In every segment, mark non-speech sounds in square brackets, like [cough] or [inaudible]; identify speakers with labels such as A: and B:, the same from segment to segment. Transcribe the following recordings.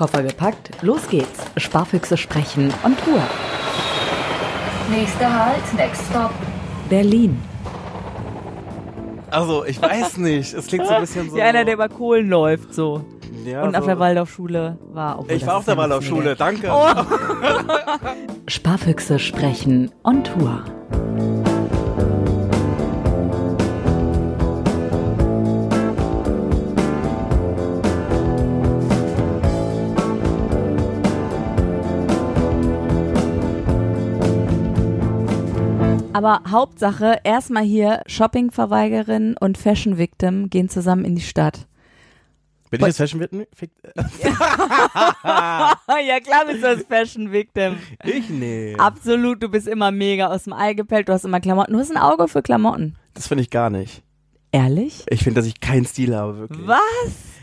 A: Koffer gepackt, los geht's. Sparfüchse sprechen on Tour.
B: Nächster Halt, next stop.
A: Berlin.
C: Also, ich weiß nicht. Es klingt so ein bisschen [laughs] so.
D: Wie einer, der über Kohlen läuft, so.
C: ja,
D: Und auf
C: so.
D: der Waldorfschule war. obwohl
C: Ich war auf der Waldorfschule, danke.
D: Oh. [laughs]
A: Sparfüchse sprechen on Tour.
D: Aber Hauptsache, erstmal hier Shoppingverweigerin und Fashion Victim gehen zusammen in die Stadt.
C: Bin ich jetzt Fashion Victim? [laughs]
D: ja, klar bist du das Fashion Victim.
C: Ich nee.
D: Absolut, du bist immer mega aus dem Ei gepellt, du hast immer Klamotten. Du hast ein Auge für Klamotten.
C: Das finde ich gar nicht.
D: Ehrlich?
C: Ich finde, dass ich keinen Stil habe, wirklich.
D: Was?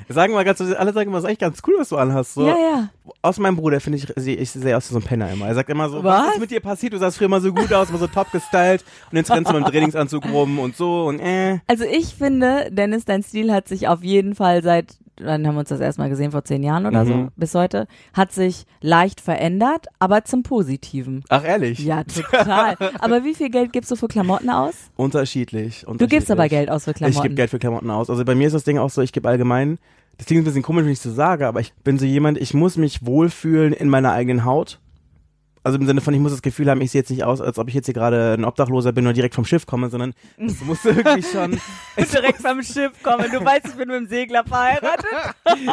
C: Sagen mal ganz, alle sagen immer, das ist eigentlich ganz cool, was du anhast. So.
D: Ja, ja.
C: Aus meinem Bruder finde ich, ich sehe aus wie so ein Penner immer. Er sagt immer so, was?
D: Was?
C: ist mit dir passiert? Du sahst früher immer so gut aus, immer so top gestylt und jetzt rennst du mit dem Trainingsanzug rum und so und äh.
D: Also ich finde, Dennis, dein Stil hat sich auf jeden Fall seit, dann haben wir uns das erstmal gesehen vor zehn Jahren oder so,
C: Mhm.
D: bis heute, hat sich leicht verändert, aber zum Positiven.
C: Ach ehrlich?
D: Ja, total. [laughs] aber wie viel Geld gibst du für Klamotten aus?
C: Unterschiedlich, unterschiedlich.
D: Du gibst aber Geld aus für Klamotten.
C: Ich gebe Geld für Klamotten aus. Also bei mir ist das Ding auch so, ich gebe allgemein, das klingt ein bisschen komisch, wenn ich so sage, aber ich bin so jemand, ich muss mich wohlfühlen in meiner eigenen Haut. Also im Sinne von, ich muss das Gefühl haben, ich sehe jetzt nicht aus, als ob ich jetzt hier gerade ein Obdachloser bin oder direkt vom Schiff komme, sondern es [laughs] muss irgendwie schon,
D: direkt vom Schiff kommen. Du weißt, ich bin mit dem Segler verheiratet. [laughs]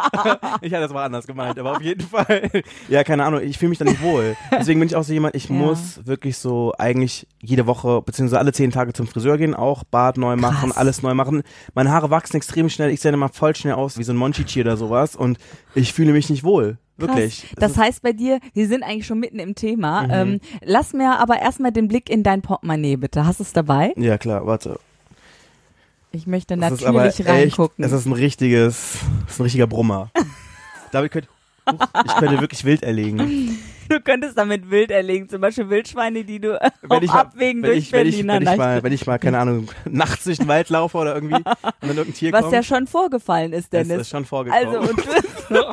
C: ich hatte das mal anders gemeint, aber auf jeden Fall, ja, keine Ahnung, ich fühle mich da nicht wohl. Deswegen bin ich auch so jemand, ich
D: Ja.
C: muss wirklich so eigentlich jede Woche, beziehungsweise alle zehn Tage zum Friseur gehen, auch Bart neu machen,
D: Krass.
C: alles neu machen. Meine Haare wachsen extrem schnell, ich sehe immer voll schnell aus, wie so ein Monchichi oder sowas und ich fühle mich nicht wohl. Wirklich.
D: Krass. Das heißt bei dir, wir sind eigentlich schon mitten im Thema.
C: Mhm.
D: Ähm, lass mir aber erstmal den Blick in dein Portemonnaie bitte. Hast du es dabei?
C: ja klar, warte.
D: Ich möchte
C: Das
D: natürlich
C: aber
D: reingucken.
C: Echt, es ist ein richtiges, es ist ein richtiger Brummer. [laughs] David könnte, Huch, ich könnte wirklich wild erlegen.
D: Du könntest damit Wild erlegen, zum Beispiel Wildschweine, die du
C: Wenn
D: auf
C: ich
D: Abwägen
C: wenn
D: durch
C: ich, wenn ich,
D: Berliner
C: wenn ich mal, wenn ich mal, keine Ahnung, [laughs] nachts durch den Wald laufe oder irgendwie und dann irgendein Tier
D: Was
C: kommt.
D: ja schon vorgefallen ist,
C: das
D: Dennis.
C: ist schon vorgekommen.
D: also, und du, [laughs] du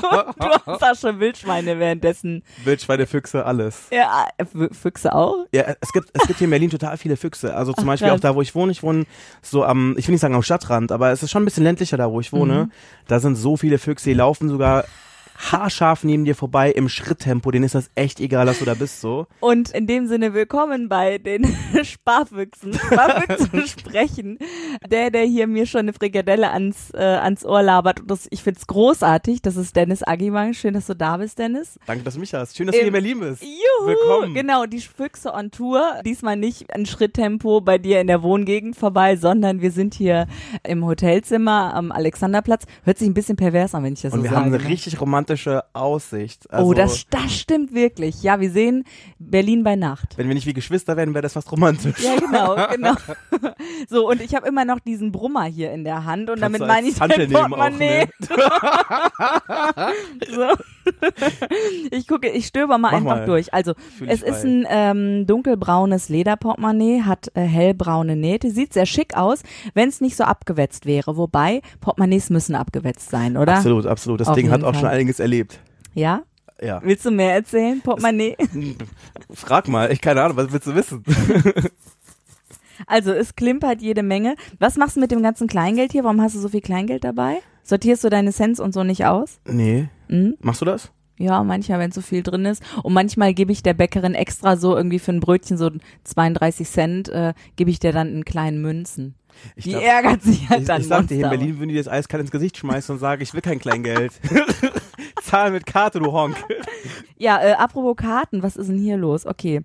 D: hast auch schon Wildschweine währenddessen.
C: Wildschweine, Füchse, alles.
D: Ja, F- Füchse auch?
C: Ja, es gibt, es gibt hier in Berlin total viele Füchse. Also zum
D: Ach,
C: Beispiel
D: krass.
C: auch da, wo ich wohne. Ich wohne so am, ich will nicht sagen am Stadtrand, aber es ist schon ein bisschen ländlicher da, wo ich wohne.
D: Mhm.
C: Da sind so viele Füchse, die laufen sogar haarscharf neben dir vorbei im Schritttempo. Denen ist das echt egal, dass du da bist, so.
D: Und in dem Sinne willkommen bei den [laughs] Sparfüchsen. Sparfüchsen [laughs] sprechen. Der, der hier mir schon eine Frikadelle ans, äh, ans Ohr labert. Und das, ich find's großartig. Das ist Dennis Agimang. Schön, dass du da bist, Dennis.
C: Danke, dass du mich hast. Schön, dass du
D: Im-
C: hier in Berlin bist.
D: Juhu!
C: Willkommen.
D: Genau, die Füchse on Tour. Diesmal nicht ein Schritttempo bei dir in der Wohngegend vorbei, sondern wir sind hier im Hotelzimmer am Alexanderplatz. Hört sich ein bisschen pervers an, wenn ich das
C: Und
D: so
C: wir
D: sage.
C: haben eine
D: ne?
C: richtig romantische Aussicht. Also,
D: oh, das, das stimmt wirklich. Ja, wir sehen Berlin bei Nacht.
C: Wenn wir nicht wie Geschwister wären, wäre das fast romantisch.
D: Ja, genau, [laughs] genau. So, und ich habe immer noch diesen Brummer hier in der Hand und
C: Kannst
D: damit meine ich
C: Hantel
D: dein
C: nehmen auch, ne? [laughs]
D: so. [laughs] Ich gucke, ich stöber mal
C: Mach
D: einfach
C: mal.
D: durch. Also,
C: Fühl
D: es ist ein ähm, dunkelbraunes Lederportemonnaie, hat äh, hellbraune Nähte, sieht sehr schick aus, wenn es nicht so abgewetzt wäre. Wobei, Portemonnaies müssen abgewetzt sein, oder?
C: Absolut, absolut. Das
D: Auf
C: Ding hat auch schon
D: Fall.
C: einiges erlebt.
D: Ja?
C: Ja.
D: Willst du mehr erzählen, Portemonnaie? [laughs]
C: Frag mal, ich keine Ahnung, was willst du wissen? [laughs]
D: Also, es klimpert jede Menge. Was machst du mit dem ganzen Kleingeld hier? Warum hast du so viel Kleingeld dabei? Sortierst du deine Cents und so nicht aus?
C: Nee.
D: Hm?
C: Machst du das?
D: Ja, manchmal, wenn so viel drin ist. Und manchmal gebe ich der Bäckerin extra so irgendwie für ein Brötchen so 32 Cent, äh, gebe ich dir dann in kleinen Münzen.
C: Ich
D: Die
C: glaub-
D: ärgert sich halt
C: Ich,
D: dann.
C: ich sag dir, hier in. Berlin würden die das eiskalt ins Gesicht schmeißen und sagen, ich will kein Kleingeld. [laughs] Zahl mit Karte, du Honk.
D: Ja, äh, apropos Karten, was ist denn hier los? Okay.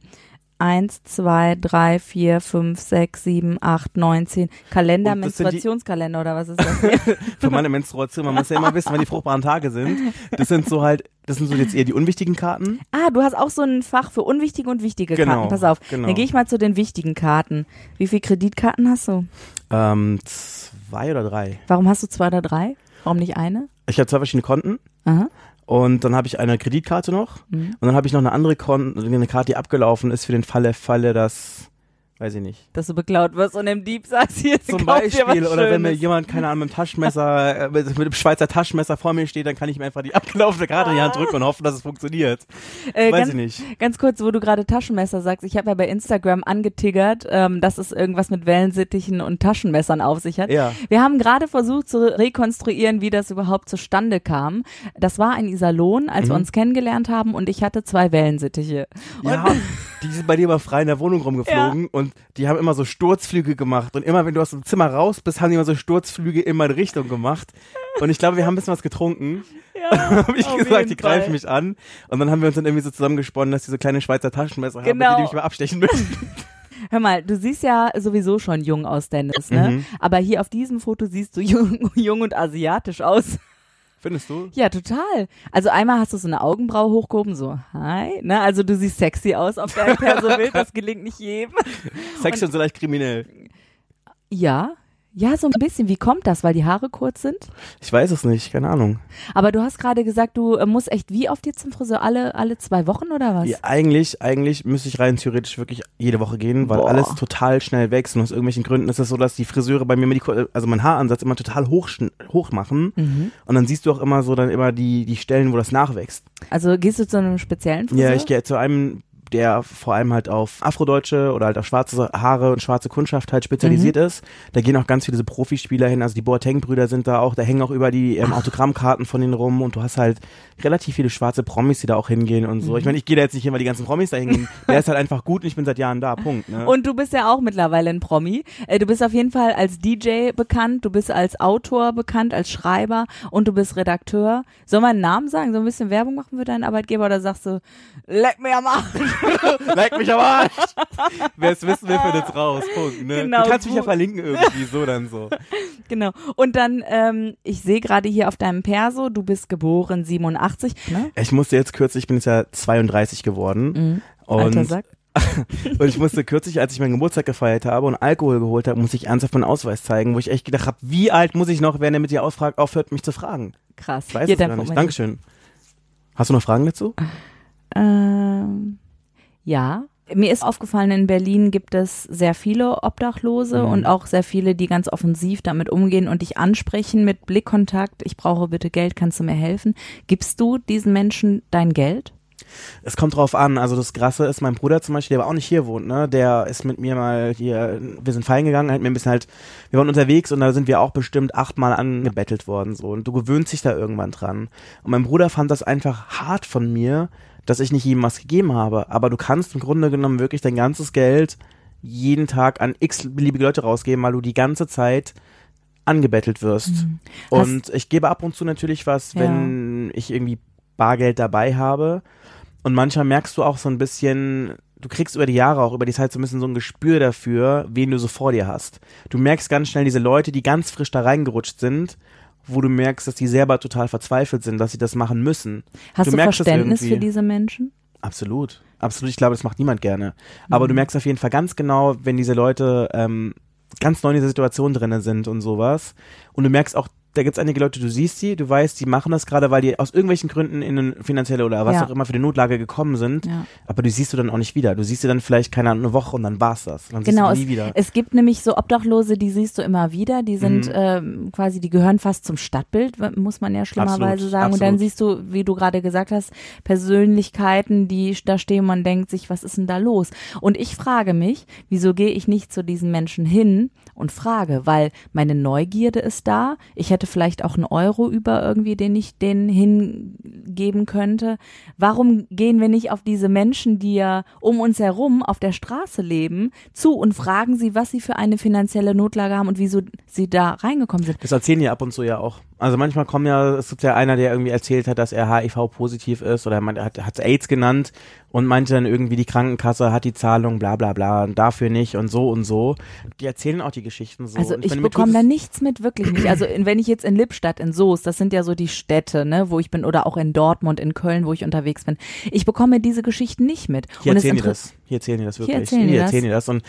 D: Eins, zwei, drei, vier, fünf, sechs, sieben, acht, neun, zehn. Kalender, Menstruationskalender oder was ist das? [laughs]
C: Für meine Menstruation, man muss ja immer wissen, wann die fruchtbaren Tage sind. Das sind so halt, das sind so jetzt eher die unwichtigen Karten.
D: ah, du hast auch so ein Fach für unwichtige und wichtige
C: Genau,
D: Karten. Pass auf.
C: genau.
D: Dann gehe ich mal zu den wichtigen Karten. Wie viele Kreditkarten hast du?
C: Ähm, zwei oder drei.
D: Warum hast du zwei oder drei? Warum nicht eine?
C: Ich habe zwei verschiedene Konten.
D: Aha.
C: Und dann habe ich eine Kreditkarte noch.
D: Mhm.
C: Und dann habe ich noch eine andere Kon eine Karte, die abgelaufen ist für den Falle, Falle, dass Weiß ich nicht.
D: Dass du beklaut wirst und im Dieb sagst, hier
C: Zum Beispiel, oder wenn mir jemand, keine Ahnung, mit dem Taschenmesser, äh, mit, dem Schweizer Taschenmesser vor mir steht, dann kann ich mir einfach die abgelaufene Karte in die Hand drücken und hoffen, dass es funktioniert.
D: Äh,
C: Weiß
D: ganz,
C: ich nicht.
D: Ganz kurz, wo du gerade Taschenmesser sagst, ich habe ja bei Instagram angetiggert, ähm, dass es irgendwas mit Wellensittichen und Taschenmessern auf sich hat.
C: Ja.
D: Wir haben gerade versucht zu rekonstruieren, wie das überhaupt zustande kam. Das war in Iserlohn, als wir
C: Mhm.
D: uns kennengelernt haben und ich hatte zwei Wellensittiche.
C: Ja, die sind bei dir immer frei in der Wohnung rumgeflogen und die haben immer so Sturzflüge gemacht und immer wenn du aus dem Zimmer raus bist, haben die immer so Sturzflüge in meine Richtung gemacht und ich glaube, wir haben ein bisschen was getrunken.
D: Ja, [laughs]
C: habe ich gesagt, die greifen mich an und dann haben wir uns dann irgendwie so zusammengesponnen, dass die so kleine Schweizer Taschenmesser haben,
D: Genau.
C: denen die mich mal abstechen müssen. [laughs]
D: Hör mal, du siehst ja sowieso schon jung aus, Dennis, ne?
C: Mhm.
D: Aber hier auf diesem Foto siehst du jung, [laughs] jung und asiatisch aus.
C: Findest du?
D: Ja, total. Also einmal hast du so eine Augenbraue hochgehoben, so, hi, ne? Also du siehst sexy aus auf deinem Perso-Bild, das gelingt nicht jedem.
C: Sex schon so leicht kriminell.
D: Ja, ja, so ein bisschen. Wie kommt das? Weil die Haare kurz sind?
C: Ich weiß es nicht, keine Ahnung.
D: Aber du hast gerade gesagt, du äh, musst echt wie oft jetzt zum Friseur? Alle, alle zwei Wochen oder was?
C: Ja, eigentlich, eigentlich müsste ich rein theoretisch wirklich jede Woche gehen, weil
D: Boah.
C: alles total schnell wächst und aus irgendwelchen Gründen ist es so, dass die Friseure bei mir immer die, also mein Haaransatz immer total hoch, hoch machen
D: Mhm.
C: und dann siehst du auch immer so dann immer die, die Stellen, wo das nachwächst.
D: Also gehst du zu einem speziellen Friseur?
C: Ja, ich gehe zu einem, der vor allem halt auf Afrodeutsche oder halt auf schwarze Haare und schwarze Kundschaft halt spezialisiert
D: Mhm.
C: ist. Da gehen auch ganz viele so Profispieler hin, also die Boateng-Brüder sind da auch, da hängen auch über die ähm, Autogrammkarten von denen rum und du hast halt relativ viele schwarze Promis, die da auch hingehen und so.
D: Mhm.
C: Ich meine, ich gehe da jetzt nicht hin, weil die ganzen Promis da hingehen. Der ist halt einfach gut und ich bin seit Jahren da, Punkt. Ne?
D: Und du bist ja auch mittlerweile ein Promi. Äh, Du bist auf jeden Fall als DJ bekannt, du bist als Autor bekannt, als Schreiber und du bist Redakteur. Soll man einen Namen sagen? So ein bisschen Werbung machen für deinen Arbeitgeber oder sagst du, leck mir am Arsch? [laughs]
C: Leck mich am Arsch! Wer es wissen will, findet es raus. Punkt. Ne?
D: Genau,
C: du kannst mich ja verlinken irgendwie, so dann so. [laughs]
D: Genau. Und dann, ähm, ich sehe gerade hier auf deinem Perso, du bist geboren 87. Ne?
C: Ich musste jetzt kürzlich, ich bin jetzt ja 32 geworden.
D: Mhm. Alter
C: Und
D: Sack. [laughs]
C: Und ich musste kürzlich, als ich meinen Geburtstag gefeiert habe und Alkohol geholt habe, musste ich ernsthaft meinen Ausweis zeigen, wo ich echt gedacht habe, wie alt muss ich noch, wenn er mit dir ausfragt, aufhört, mich zu fragen.
D: Krass.
C: Ich weiß es gar nicht. Dankeschön. Hast du noch Fragen dazu?
D: Ähm, ja. Mir ist aufgefallen, in Berlin gibt es sehr viele Obdachlose
C: Mhm.
D: und auch sehr viele, die ganz offensiv damit umgehen und dich ansprechen mit Blickkontakt. Ich brauche bitte Geld, kannst du mir helfen? Gibst du diesen Menschen dein Geld?
C: Es kommt drauf an. Also das Krasse ist, mein Bruder zum Beispiel, der aber auch nicht hier wohnt, ne, der ist mit mir mal hier, wir sind feiern gegangen, hat mir ein bisschen halt, wir waren unterwegs und da sind wir auch bestimmt achtmal angebettelt worden, so. Und du gewöhnst dich da irgendwann dran. Und mein Bruder fand das einfach hart von mir, dass ich nicht ihm was gegeben habe. Aber du kannst im Grunde genommen wirklich dein ganzes Geld jeden Tag an x beliebige Leute rausgeben, weil du die ganze Zeit angebettelt wirst. Und ich gebe ab und zu natürlich was,
D: Ja.
C: wenn ich irgendwie Bargeld dabei habe. Und manchmal merkst du auch so ein bisschen, du kriegst über die Jahre auch, über die Zeit so ein bisschen so ein Gespür dafür, wen du so vor dir hast. Du merkst ganz schnell diese Leute, die ganz frisch da reingerutscht sind, wo du merkst, dass die selber total verzweifelt sind, dass sie das machen müssen.
D: Hast
C: Du
D: du,
C: merkst
D: Verständnis für diese Menschen?
C: Absolut. Absolut. Ich glaube, das macht niemand gerne. Aber du
D: Mhm.
C: merkst auf jeden Fall ganz genau, wenn diese Leute ähm, ganz neu in dieser Situation drinnen sind und sowas. Und du merkst auch, da gibt's einige Leute, du siehst die, du weißt, die machen das gerade, weil die aus irgendwelchen Gründen in eine finanzielle oder was
D: Ja.
C: auch immer für die Notlage gekommen sind.
D: Ja.
C: Aber du siehst du dann auch nicht wieder. Du siehst sie dann vielleicht, keine Ahnung, eine Woche und dann war's das. Dann
D: Genau,
C: siehst
D: es,
C: du nie wieder.
D: es gibt nämlich so Obdachlose, die siehst du immer wieder, die sind
C: Mhm.
D: ähm, quasi, die gehören fast zum Stadtbild, muss man ja schlimmerweise
C: Absolut,
D: sagen. Und dann
C: absolut.
D: siehst du, wie du gerade gesagt hast, Persönlichkeiten, die da stehen, man denkt sich, was ist denn da los? Und ich frage mich, wieso gehe ich nicht zu diesen Menschen hin und frage, weil meine Neugierde ist da, ich hätte vielleicht auch einen Euro über irgendwie, den ich denen hingeben könnte. Warum gehen wir nicht auf diese Menschen, die ja um uns herum auf der Straße leben, zu und fragen sie, was sie für eine finanzielle Notlage haben und wieso sie da reingekommen sind?
C: Das erzählen die ab und zu ja auch. Also manchmal kommen ja, es gibt ja einer, der irgendwie erzählt hat, dass er HIV-positiv ist oder man hat hat AIDS genannt und meinte dann irgendwie, die Krankenkasse hat die Zahlung, bla bla bla und dafür nicht und so und so. Die erzählen auch die Geschichten so.
D: Also
C: und
D: ich
C: mir
D: bekomme da nichts mit, wirklich nicht. Also in, wenn ich jetzt in Lippstadt, in Soest, das sind ja so die Städte, ne, wo ich bin, oder auch in Dortmund, in Köln, wo ich unterwegs bin, ich bekomme diese Geschichten nicht mit.
C: Hier
D: Und es
C: erzählen die das. Hier erzählen die das wirklich.
D: erzählen die das.
C: erzählen die das. Und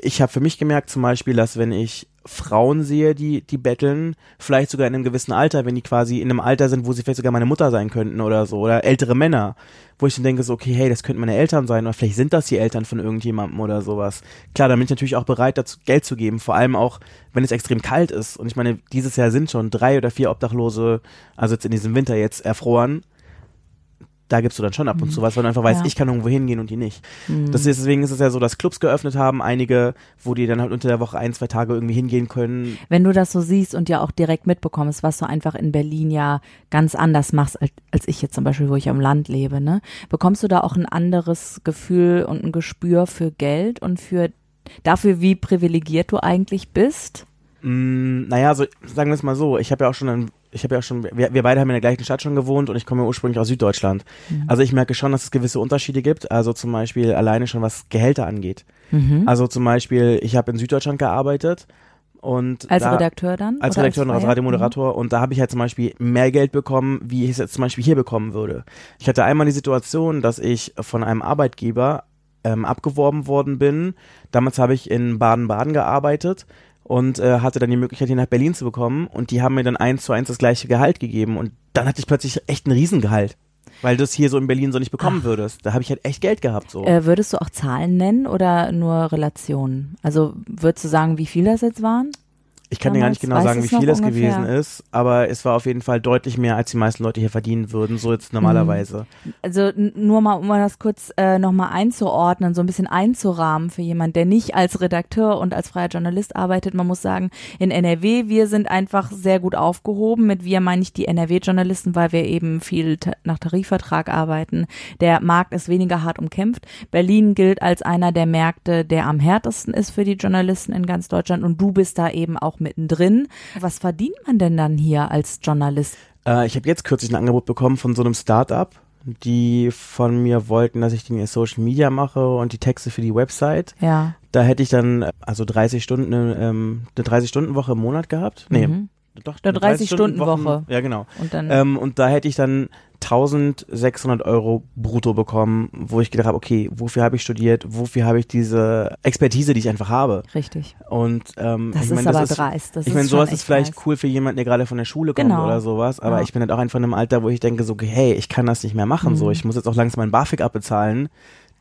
C: ich habe für mich gemerkt zum Beispiel, dass wenn ich Frauen sehe, die, die betteln, vielleicht sogar in einem gewissen Alter, wenn die quasi in einem Alter sind, wo sie vielleicht sogar meine Mutter sein könnten oder so, oder ältere Männer, wo ich dann denke, so, okay, hey, das könnten meine Eltern sein, oder vielleicht sind das die Eltern von irgendjemandem oder sowas. Klar, da bin ich natürlich auch bereit, dazu Geld zu geben, vor allem auch, wenn es extrem kalt ist. Und ich meine, dieses Jahr sind schon drei oder vier Obdachlose, also jetzt in diesem Winter jetzt erfroren da gibst du dann schon ab und zu was, weil du einfach weißt,
D: Ja.
C: ich kann irgendwo hingehen und die nicht.
D: Mhm.
C: Das ist, deswegen ist es ja so, dass Clubs geöffnet haben, einige, wo die dann halt unter der Woche ein, zwei Tage irgendwie hingehen können.
D: Wenn du das so siehst und ja auch direkt mitbekommst, was du einfach in Berlin ja ganz anders machst, als, als ich jetzt zum Beispiel, wo ich am Land lebe, ne? Bekommst du da auch ein anderes Gefühl und ein Gespür für Geld und für dafür, wie privilegiert du eigentlich bist?
C: Mm, naja, so, sagen wir es mal so, ich habe ja auch schon, ein, ich habe ja auch schon, wir, wir beide haben in der gleichen Stadt schon gewohnt und ich komme ja ursprünglich aus Süddeutschland.
D: Mhm.
C: Also ich merke schon, dass es gewisse Unterschiede gibt, also zum Beispiel alleine schon was Gehälter angeht.
D: Mhm.
C: Also zum Beispiel, ich habe in Süddeutschland gearbeitet und
D: Als
C: da,
D: Redakteur dann?
C: als Redakteur und als? Radiomoderator und da habe ich halt zum Beispiel mehr Geld bekommen, wie ich es jetzt zum Beispiel hier bekommen würde. Ich hatte einmal die Situation, dass ich von einem Arbeitgeber ähm, abgeworben worden bin. Damals habe ich in Baden-Baden gearbeitet und äh, hatte dann die Möglichkeit, hier nach Berlin zu bekommen und die haben mir dann eins zu eins das gleiche Gehalt gegeben und dann hatte ich plötzlich echt ein Riesengehalt. Weil du es hier so in Berlin so nicht bekommen würdest. Da habe ich halt echt Geld gehabt so.
D: Äh, würdest du auch Zahlen nennen oder nur Relationen? Also würdest du sagen, wie viel das jetzt waren?
C: Ich kann dir gar nicht genau sagen, wie
D: es
C: viel es gewesen
D: ungefähr?
C: ist, aber es war auf jeden Fall deutlich mehr, als die meisten Leute hier verdienen würden, so jetzt normalerweise.
D: Also n- nur mal, um das kurz äh, nochmal einzuordnen, so ein bisschen einzurahmen für jemand, der nicht als Redakteur und als freier Journalist arbeitet. Man muss sagen, in NRW, wir sind einfach sehr gut aufgehoben. Mit wir meine ich die NRW-Journalisten, weil wir eben viel nach Tarifvertrag arbeiten. Der Markt ist weniger hart umkämpft. Berlin gilt als einer der Märkte, der am härtesten ist für die Journalisten in ganz Deutschland und du bist da eben auch mittendrin. Was verdient man denn dann hier als Journalist?
C: Äh, ich habe jetzt kürzlich ein Angebot bekommen von so einem Start-up, die von mir wollten, dass ich die Social Media mache und die Texte für die Website.
D: Ja.
C: Da hätte ich dann äh, also 30 Stunden, ähm, eine 30-Stunden-Woche im Monat gehabt. Nee,
D: Mhm.
C: Doch.
D: Eine 30-Stunden-Woche.
C: 30-Stunden-Wochen- Ja, genau.
D: Und dann
C: Ähm, und da hätte ich dann 1600 Euro brutto bekommen, wo ich gedacht habe, okay, wofür habe ich studiert, wofür habe ich diese Expertise, die ich einfach habe.
D: richtig.
C: Und ähm,
D: Das
C: ich
D: ist
C: mein,
D: aber
C: das ist,
D: dreist. Das
C: ich meine, sowas ist vielleicht
D: dreist.
C: cool für jemanden, der gerade von der Schule kommt
D: Genau.
C: oder sowas, aber
D: Ja.
C: ich bin halt auch einfach in einem Alter, wo ich denke so, hey, ich kann das nicht mehr machen, so,
D: Mhm.
C: ich muss jetzt auch langsam mein BAföG abbezahlen,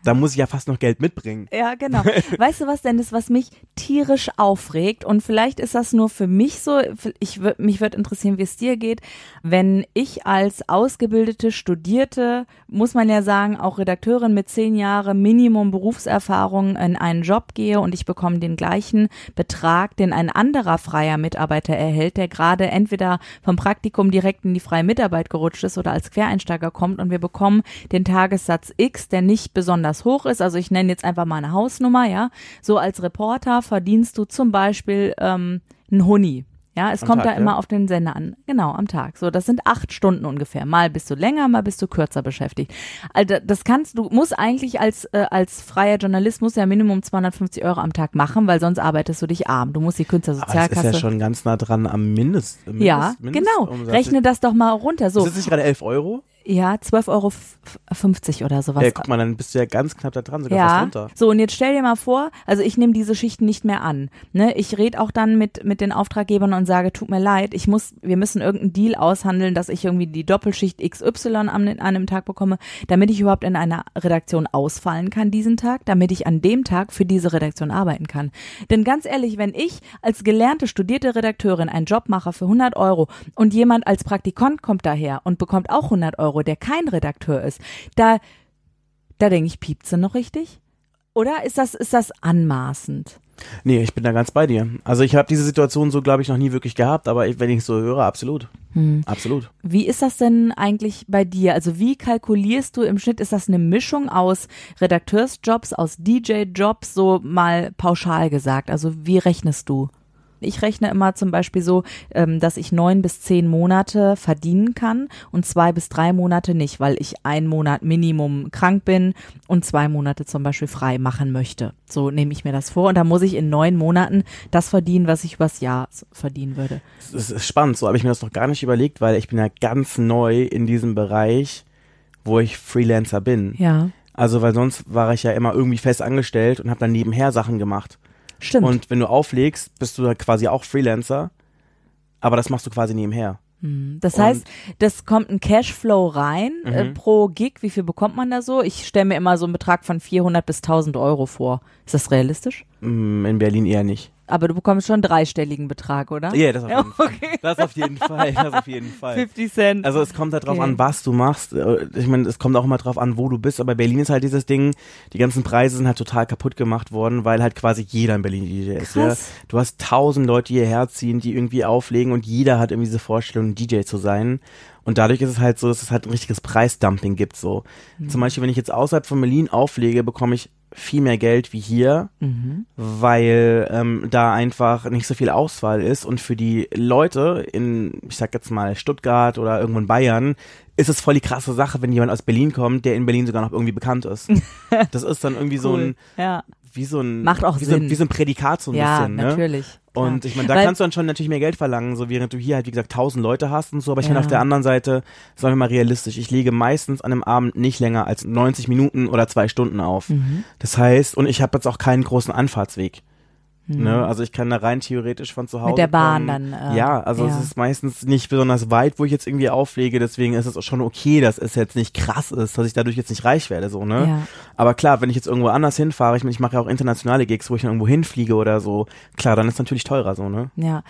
C: da muss ich ja fast noch Geld mitbringen.
D: Ja, genau. [laughs] Weißt du was denn, das, was mich tierisch aufregt und vielleicht ist das nur für mich so, ich mich würde interessieren, wie es dir geht, wenn ich als ausgebildete, studierte, muss man ja sagen, auch Redakteurin mit zehn Jahre Minimum Berufserfahrung in einen Job gehe und ich bekomme den gleichen Betrag, den ein anderer freier Mitarbeiter erhält, der gerade entweder vom Praktikum direkt in die freie Mitarbeit gerutscht ist oder als Quereinsteiger kommt und wir bekommen den Tagessatz X, der nicht besonders hoch ist. Also ich nenne jetzt einfach mal eine Hausnummer, ja. So als Reporter verdienst du zum Beispiel ähm, einen Huni. Ja, es
C: Am
D: kommt
C: Tag,
D: da immer
C: ja?
D: auf den Sender an. Genau, am Tag. So, das sind acht Stunden ungefähr. Mal bist du länger, mal bist du kürzer beschäftigt. Also das kannst du, musst eigentlich als, äh, als freier Journalist, musst ja Minimum 250 Euro am Tag machen, weil sonst arbeitest du dich arm. Du musst die
C: Aber das
D: Künstlersozialkasse.
C: ist ja schon ganz nah dran am Mindest. Mindest
D: ja, genau.
C: Mindestumsatz.
D: Rechne das doch mal runter. So,
C: Ist das nicht gerade 11 Euro?
D: Ja, 12,50 Euro oder sowas.
C: Ja, guck mal, dann bist du ja ganz knapp da dran, sogar
D: ja,
C: fast runter.
D: so und jetzt stell dir mal vor, also ich nehme diese Schichten nicht mehr an. Ne? Ich rede auch dann mit mit den Auftraggebern und sage, tut mir leid, ich muss, wir müssen irgendeinen Deal aushandeln, dass ich irgendwie die Doppelschicht XY an, an einem Tag bekomme, damit ich überhaupt in einer Redaktion ausfallen kann diesen Tag, damit ich an dem Tag für diese Redaktion arbeiten kann. Denn ganz ehrlich, wenn ich als gelernte, studierte Redakteurin einen Job mache für 100 Euro und jemand als Praktikant kommt daher und bekommt auch 100 Euro, der kein Redakteur ist, da da denke ich, piept sie noch richtig? Oder ist das, ist das anmaßend?
C: Nee, ich bin da ganz bei dir. Also ich habe diese Situation so, glaube ich, noch nie wirklich gehabt, aber ich, wenn ich so höre, absolut.
D: Hm.
C: Absolut.
D: Wie ist das denn eigentlich bei dir? Also wie kalkulierst du im Schnitt? Ist das eine Mischung aus Redakteursjobs, aus DJ-Jobs, so mal pauschal gesagt? Also wie rechnest du? Ich rechne immer zum Beispiel so, ähm, dass ich neun bis zehn Monate verdienen kann und zwei bis drei Monate nicht, weil ich einen Monat Minimum krank bin und zwei Monate zum Beispiel frei machen möchte. So nehme ich mir das vor und da muss ich in neun Monaten das verdienen, was ich übers Jahr verdienen würde.
C: Es ist spannend, so habe ich mir das noch gar nicht überlegt, weil ich bin ja ganz neu in diesem Bereich, wo ich Freelancer bin.
D: Ja.
C: Also weil sonst war ich ja immer irgendwie fest angestellt und habe dann nebenher Sachen gemacht.
D: Stimmt.
C: Und wenn du auflegst, bist du da quasi auch Freelancer. Aber das machst du quasi nebenher.
D: Hm. Das
C: Und-
D: heißt, das kommt ein Cashflow rein äh,
C: Mhm.
D: pro Gig. Wie viel bekommt man da so? Ich stelle mir immer so einen Betrag von 400 bis 1000 Euro vor. Ist das realistisch?
C: Mm, In Berlin eher nicht.
D: Aber du bekommst schon einen dreistelligen Betrag, oder?
C: Ja, das auf jeden [laughs] Fall.
D: okay.
C: Das auf jeden Fall. Das auf jeden Fall.
D: 50 Cent.
C: Also es kommt halt drauf
D: Okay.
C: an, was du machst. Ich meine, es kommt auch immer drauf an, wo du bist. Aber Berlin ist halt dieses Ding, die ganzen Preise sind halt total kaputt gemacht worden, weil halt quasi jeder in Berlin DJ ist. Ja? Du hast tausend Leute, hierher ziehen, die irgendwie auflegen und jeder hat irgendwie diese Vorstellung, ein DJ zu sein. Und dadurch ist es halt so, dass es halt ein richtiges Preisdumping gibt. So.
D: Mhm.
C: Zum Beispiel, wenn ich jetzt außerhalb von Berlin auflege, bekomme ich viel mehr Geld wie hier,
D: Mhm.
C: weil ähm, da einfach nicht so viel Auswahl ist und für die Leute in, ich sag jetzt mal Stuttgart oder irgendwo in Bayern, ist es voll die krasse Sache, wenn jemand aus Berlin kommt, der in Berlin sogar noch irgendwie bekannt ist. [laughs] Das ist dann irgendwie so ein,
D: ja,
C: wie so ein,
D: Macht auch
C: wie
D: Sinn.
C: So, wie so ein Prädikat so ein
D: ja
C: bisschen, ne?
D: natürlich.
C: Und
D: Klar.
C: ich meine, da
D: Weil-
C: kannst du dann schon natürlich mehr Geld verlangen, so während du hier halt, wie gesagt, tausend Leute hast und so. Aber ich
D: Ja.
C: meine, auf der anderen Seite, sagen wir mal realistisch, ich lege meistens an einem Abend nicht länger als 90 Minuten oder zwei Stunden auf.
D: Mhm.
C: Das heißt, und ich habe jetzt auch keinen großen Anfahrtsweg. Ne? Also ich kann da rein theoretisch von zu Hause.
D: Mhm. der Bahn
C: kommen.
D: dann, äh,
C: ja, also
D: ja.
C: es ist meistens nicht besonders weit, wo ich jetzt irgendwie auflege. Deswegen ist es auch schon okay, dass es jetzt nicht krass ist, dass ich dadurch jetzt nicht reich werde, so, ne?
D: Ja.
C: Aber klar, wenn ich jetzt irgendwo anders hinfahre, ich, ich mache ja auch internationale Gigs, wo ich dann irgendwo hinfliege oder so, klar, dann ist natürlich teurer so, ne?
D: Ja.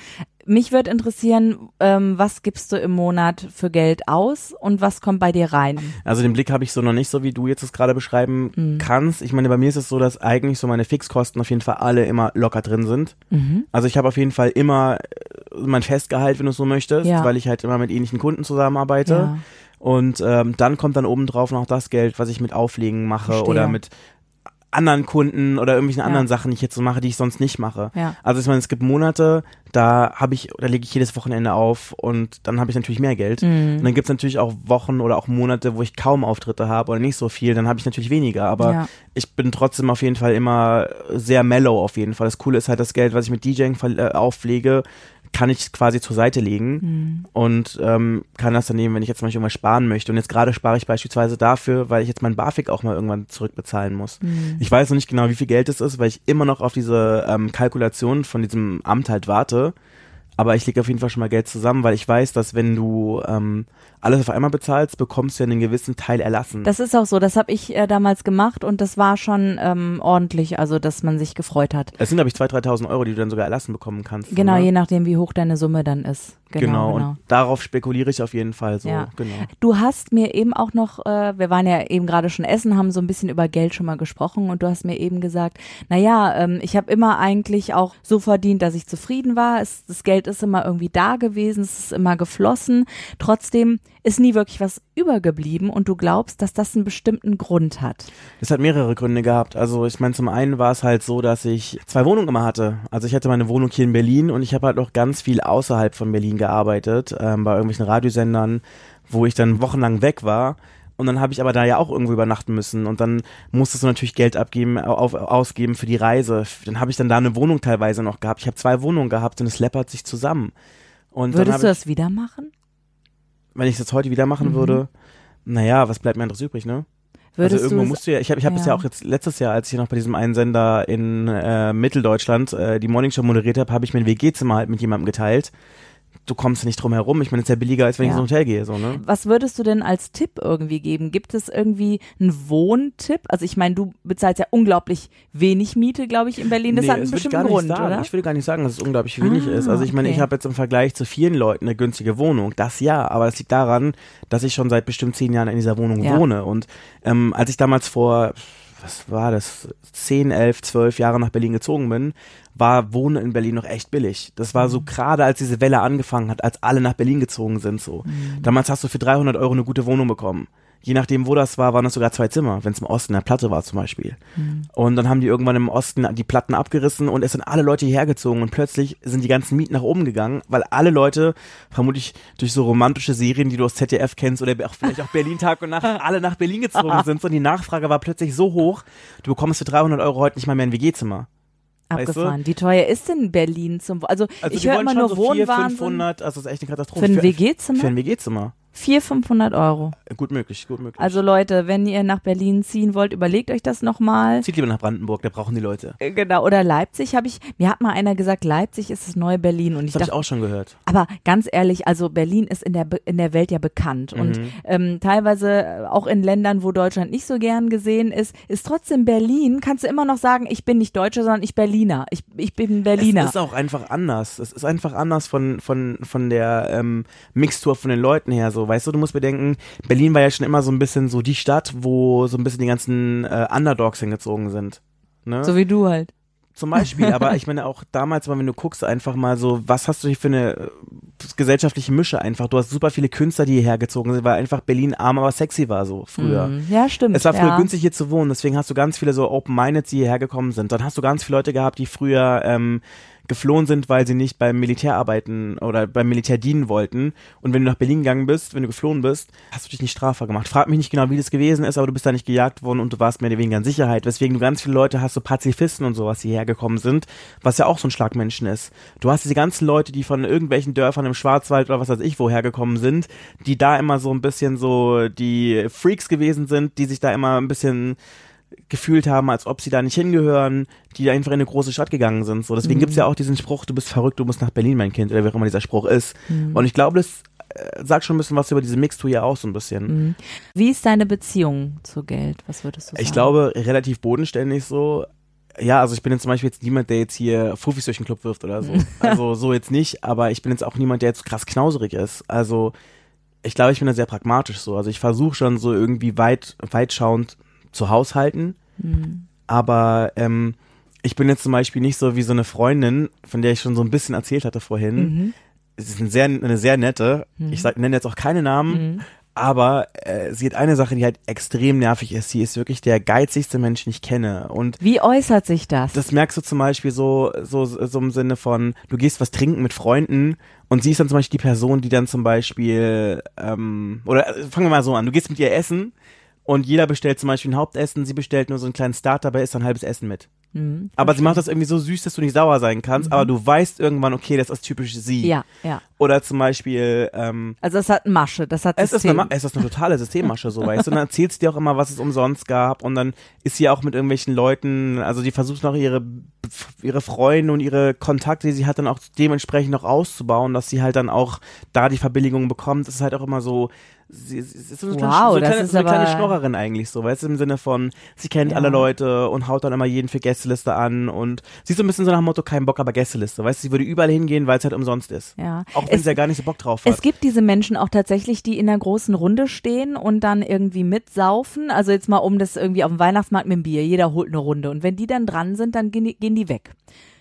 D: Mich würde interessieren, ähm, was gibst du im Monat für Geld aus und was kommt bei dir rein?
C: Also den Blick habe ich so noch nicht, so wie du jetzt es gerade beschreiben
D: Mhm.
C: kannst. Ich meine, bei mir ist es so, dass eigentlich so meine Fixkosten auf jeden Fall alle immer locker drin sind.
D: Mhm.
C: Also ich habe auf jeden Fall immer äh, mein Festgehalt, wenn du es so möchtest,
D: Ja.
C: weil ich halt immer mit ähnlichen Kunden zusammenarbeite.
D: Ja.
C: Und ähm, dann kommt dann obendrauf noch das Geld, was ich mit Auflegen mache
D: Verstehe.
C: oder mit anderen Kunden oder irgendwelchen
D: Ja.
C: anderen Sachen, die ich jetzt so mache, die ich sonst nicht mache.
D: Ja.
C: Also ich meine, es gibt Monate, da habe ich, da lege ich jedes Wochenende auf und dann habe ich natürlich mehr Geld.
D: Mhm.
C: Und dann gibt's natürlich auch Wochen oder auch Monate, wo ich kaum Auftritte habe oder nicht so viel, dann habe ich natürlich weniger. Aber
D: Ja.
C: ich bin trotzdem auf jeden Fall immer sehr mellow auf jeden Fall. Das Coole ist halt das Geld, was ich mit DJing äh, auflege, kann ich quasi zur Seite legen
D: Mhm.
C: und ähm, kann das dann nehmen, wenn ich jetzt zum Beispiel irgendwas sparen möchte. Und jetzt gerade spare ich beispielsweise dafür, weil ich jetzt mein BAföG auch mal irgendwann zurückbezahlen muss.
D: Mhm.
C: Ich weiß noch nicht genau, wie viel Geld es ist, weil ich immer noch auf diese ähm, Kalkulation von diesem Amt halt warte. Aber ich lege auf jeden Fall schon mal Geld zusammen, weil ich weiß, dass wenn du ähm, alles auf einmal bezahlst, bekommst du ja einen gewissen Teil erlassen.
D: Das ist auch so, das habe ich äh, damals gemacht und das war schon ähm, ordentlich, also dass man sich gefreut hat.
C: es sind, glaube ich, 2.000, 3.000 Euro, die du dann sogar erlassen bekommen kannst.
D: Genau,
C: ne?
D: je nachdem, wie hoch deine Summe dann ist. Genau,
C: Genau,
D: genau.
C: und darauf spekuliere ich auf jeden Fall so.
D: Ja.
C: Genau.
D: Du hast mir eben auch noch, äh, wir waren ja eben gerade schon essen, haben so ein bisschen über Geld schon mal gesprochen und du hast mir eben gesagt, naja, ähm, ich habe immer eigentlich auch so verdient, dass ich zufrieden war. Es, das Geld ist immer irgendwie da gewesen, es ist immer geflossen. Trotzdem ist nie wirklich was übergeblieben und du glaubst, dass das einen bestimmten Grund hat.
C: Das hat mehrere Gründe gehabt. Also ich meine, zum einen war es halt so, dass ich zwei Wohnungen immer hatte. Also ich hatte meine Wohnung hier in Berlin und ich habe halt noch ganz viel außerhalb von Berlin gearbeitet, ähm, bei irgendwelchen Radiosendern, wo ich dann wochenlang weg war. Und dann habe ich aber da ja auch irgendwo übernachten müssen und dann musstest du natürlich Geld abgeben, auf, ausgeben für die Reise. Dann habe ich dann da eine Wohnung teilweise noch gehabt. Ich habe zwei Wohnungen gehabt und es läppert sich zusammen. Und
D: Würdest du das wieder machen?
C: Wenn ich es jetzt heute wieder machen
D: Mhm.
C: würde, naja, was bleibt mir anderes übrig, ne?
D: Würdest
C: also irgendwo musst du ja, ich habe ich hab es
D: Ja.
C: ja auch jetzt letztes Jahr, als ich noch bei diesem einen Sender in äh, Mitteldeutschland äh, die Morningshow moderiert habe, habe ich mein WG-Zimmer halt mit jemandem geteilt. Du kommst nicht drum herum. Ich meine, es ist ja billiger, als wenn ich
D: Ja.
C: ins Hotel gehe, so, ne?
D: Was würdest du denn als Tipp irgendwie geben? Gibt es irgendwie einen Wohntipp? Also ich meine, du bezahlst ja unglaublich wenig Miete, glaube ich, in Berlin. Das
C: Nee,
D: hat einen
C: ich
D: bestimmten Grund,
C: sagen.
D: oder?
C: Ich will gar nicht sagen, dass es unglaublich wenig
D: Ah,
C: ist. Also ich meine,
D: okay.
C: ich habe jetzt im Vergleich zu vielen Leuten eine günstige Wohnung. Das ja, aber es liegt daran, dass ich schon seit bestimmt zehn Jahren in dieser Wohnung
D: Ja.
C: wohne. Und ähm, als ich damals vor, was war das, zehn, elf, zwölf Jahre nach Berlin gezogen bin, war Wohnen in Berlin noch echt billig. Das war so
D: Mhm.
C: gerade, als diese Welle angefangen hat, als alle nach Berlin gezogen sind. So,
D: Mhm.
C: damals hast du für 300 Euro eine gute Wohnung bekommen. Je nachdem, wo das war, waren das sogar zwei Zimmer, wenn es im Osten der Platte war zum Beispiel.
D: Mhm.
C: Und dann haben die irgendwann im Osten die Platten abgerissen und es sind alle Leute hierher gezogen und plötzlich sind die ganzen Mieten nach oben gegangen, weil alle Leute, vermutlich durch so romantische Serien, die du aus ZDF kennst oder auch vielleicht auch Berlin Tag und Nacht, alle nach Berlin gezogen [laughs] sind und die Nachfrage war plötzlich so hoch, du bekommst für 300 Euro heute nicht mal mehr ein WG-Zimmer. weißt du?
D: Abgefahren. Wie teuer ist denn Berlin zum Also,
C: Also
D: ich höre immer nur
C: so 400,
D: Wohnwahnsinn
C: 500, also das ist echt eine Katastrophe.
D: für ein WG-Zimmer.
C: Für ein WG-Zimmer.
D: 400, 500 Euro.
C: Gut möglich, gut möglich.
D: Also Leute, wenn ihr nach Berlin ziehen wollt, überlegt euch das nochmal.
C: Zieht lieber nach Brandenburg, da brauchen die Leute.
D: Äh, Genau, oder Leipzig habe ich, mir hat mal einer gesagt, Leipzig ist das neue Berlin und ich
C: Das habe ich auch schon gehört.
D: aber ganz ehrlich, also Berlin ist in der, in der Welt ja bekannt und
C: Mhm.
D: ähm, teilweise äh, auch in Ländern, wo Deutschland nicht so gern gesehen ist, ist trotzdem Berlin, kannst du immer noch sagen, ich bin nicht Deutscher, sondern ich Berliner. Ich, ich bin Berliner.
C: Es ist auch einfach anders. Es ist einfach anders von, von, von der ähm, Mixtur von den Leuten her. So, weißt du, du musst bedenken, Berlin war ja schon immer so ein bisschen so die Stadt, wo so ein bisschen die ganzen äh, Underdogs hingezogen sind. Ne?
D: so wie du halt.
C: Zum Beispiel, aber ich meine auch damals, mal, wenn du guckst, einfach mal so, was hast du hier für eine äh, gesellschaftliche Mische einfach? Du hast super viele Künstler, die hierher gezogen sind, weil einfach Berlin arm, aber sexy war so früher.
D: Mhm. Ja, stimmt.
C: Es war früher
D: ja.
C: günstig hier zu wohnen, deswegen hast du ganz viele so Open-Minded, die hierher gekommen sind. Dann hast du ganz viele Leute gehabt, die früher ähm, geflohen sind, weil sie nicht beim Militär arbeiten oder beim Militär dienen wollten. Und wenn du nach Berlin gegangen bist, wenn du geflohen bist, hast du dich nicht strafbar gemacht. Frag mich nicht genau, wie das gewesen ist, aber du bist da nicht gejagt worden und du warst mehr oder weniger in Sicherheit. Weswegen du ganz viele Leute hast, so Pazifisten und sowas, die hierher gekommen sind, was ja auch so ein Schlagmenschen ist. Du hast diese ganzen Leute, die von irgendwelchen Dörfern im Schwarzwald oder was weiß ich woher gekommen sind, die da immer so ein bisschen so die Freaks gewesen sind, die sich da immer ein bisschen gefühlt haben, als ob sie da nicht hingehören, die einfach in eine große Stadt gegangen sind. So, deswegen gibt's ja auch diesen Spruch, du bist verrückt, du musst nach Berlin, mein Kind, oder wer auch immer dieser Spruch ist. Und ich glaube, das äh, sagt schon ein bisschen was über diese Mixtur ja auch so ein bisschen.
D: Wie ist deine Beziehung zu Geld? Was würdest du sagen?
C: Ich glaube, relativ bodenständig so. Ja, also ich bin jetzt zum Beispiel jetzt niemand, der jetzt hier Fuffis durch den Club wirft oder so. [laughs] Also so jetzt nicht, aber ich bin jetzt auch niemand, der jetzt krass knauserig ist. Also ich glaube, ich bin da sehr pragmatisch so. Also ich versuche schon so irgendwie weit, weitschauend zu haushalten. Aber ähm, ich bin jetzt zum Beispiel nicht so wie so eine Freundin, von der ich schon so ein bisschen erzählt hatte vorhin.
D: Mhm.
C: Es ist eine sehr, eine sehr nette. Ich sag, nenne jetzt auch keine Namen.
D: Mhm.
C: Aber äh, sie hat eine Sache, die halt extrem nervig ist. Sie ist wirklich der geizigste Mensch, den ich kenne. Und
D: Wie äußert sich das?
C: das merkst du zum Beispiel so, so, so im Sinne von, du gehst was trinken mit Freunden und sie ist dann zum Beispiel die Person, die dann zum Beispiel, ähm, oder äh, fangen wir mal so an, du gehst mit ihr essen und jeder bestellt zum Beispiel ein Hauptessen, sie bestellt nur so einen kleinen Start, dabei ist dann ein halbes Essen mit.
D: Mhm.
C: Aber sie macht das irgendwie so süß, dass du nicht sauer sein kannst, aber du weißt irgendwann, okay, das ist typisch sie.
D: Ja, ja.
C: Oder zum Beispiel, ähm,
D: Also es hat Masche, das hat
C: es ist,
D: System.
C: eine, es ist eine totale Systemmasche, so weißt du. Und dann erzählt sie dir auch immer, was es umsonst gab. Und dann ist sie auch mit irgendwelchen Leuten, also die versucht noch ihre, ihre Freunde und ihre Kontakte, die sie hat, dann auch dementsprechend noch auszubauen, dass sie halt dann auch da die Verbilligung bekommt. Das ist halt auch immer so, sie, sie ist so, eine kleine-
D: Wow,
C: so,
D: das
C: kleine,
D: ist
C: so eine kleine Schnorrerin eigentlich so, weißt du, im Sinne von, sie kennt
D: Ja.
C: alle Leute und haut dann immer jeden für Gästeliste an und sie ist so ein bisschen so nach dem Motto, kein Bock, aber Gästeliste, weißt du, sie würde überall hingehen, weil es halt umsonst ist.
D: Ja.
C: Auch wenn
D: Es-
C: sie ja gar nicht so Bock drauf hat.
D: Es gibt diese Menschen auch tatsächlich, die in einer großen Runde stehen und dann irgendwie mitsaufen. Also jetzt mal um das irgendwie auf dem Weihnachtsmarkt mit dem Bier. Jeder holt eine Runde. Und wenn die dann dran sind, dann gehen die, gehen die weg.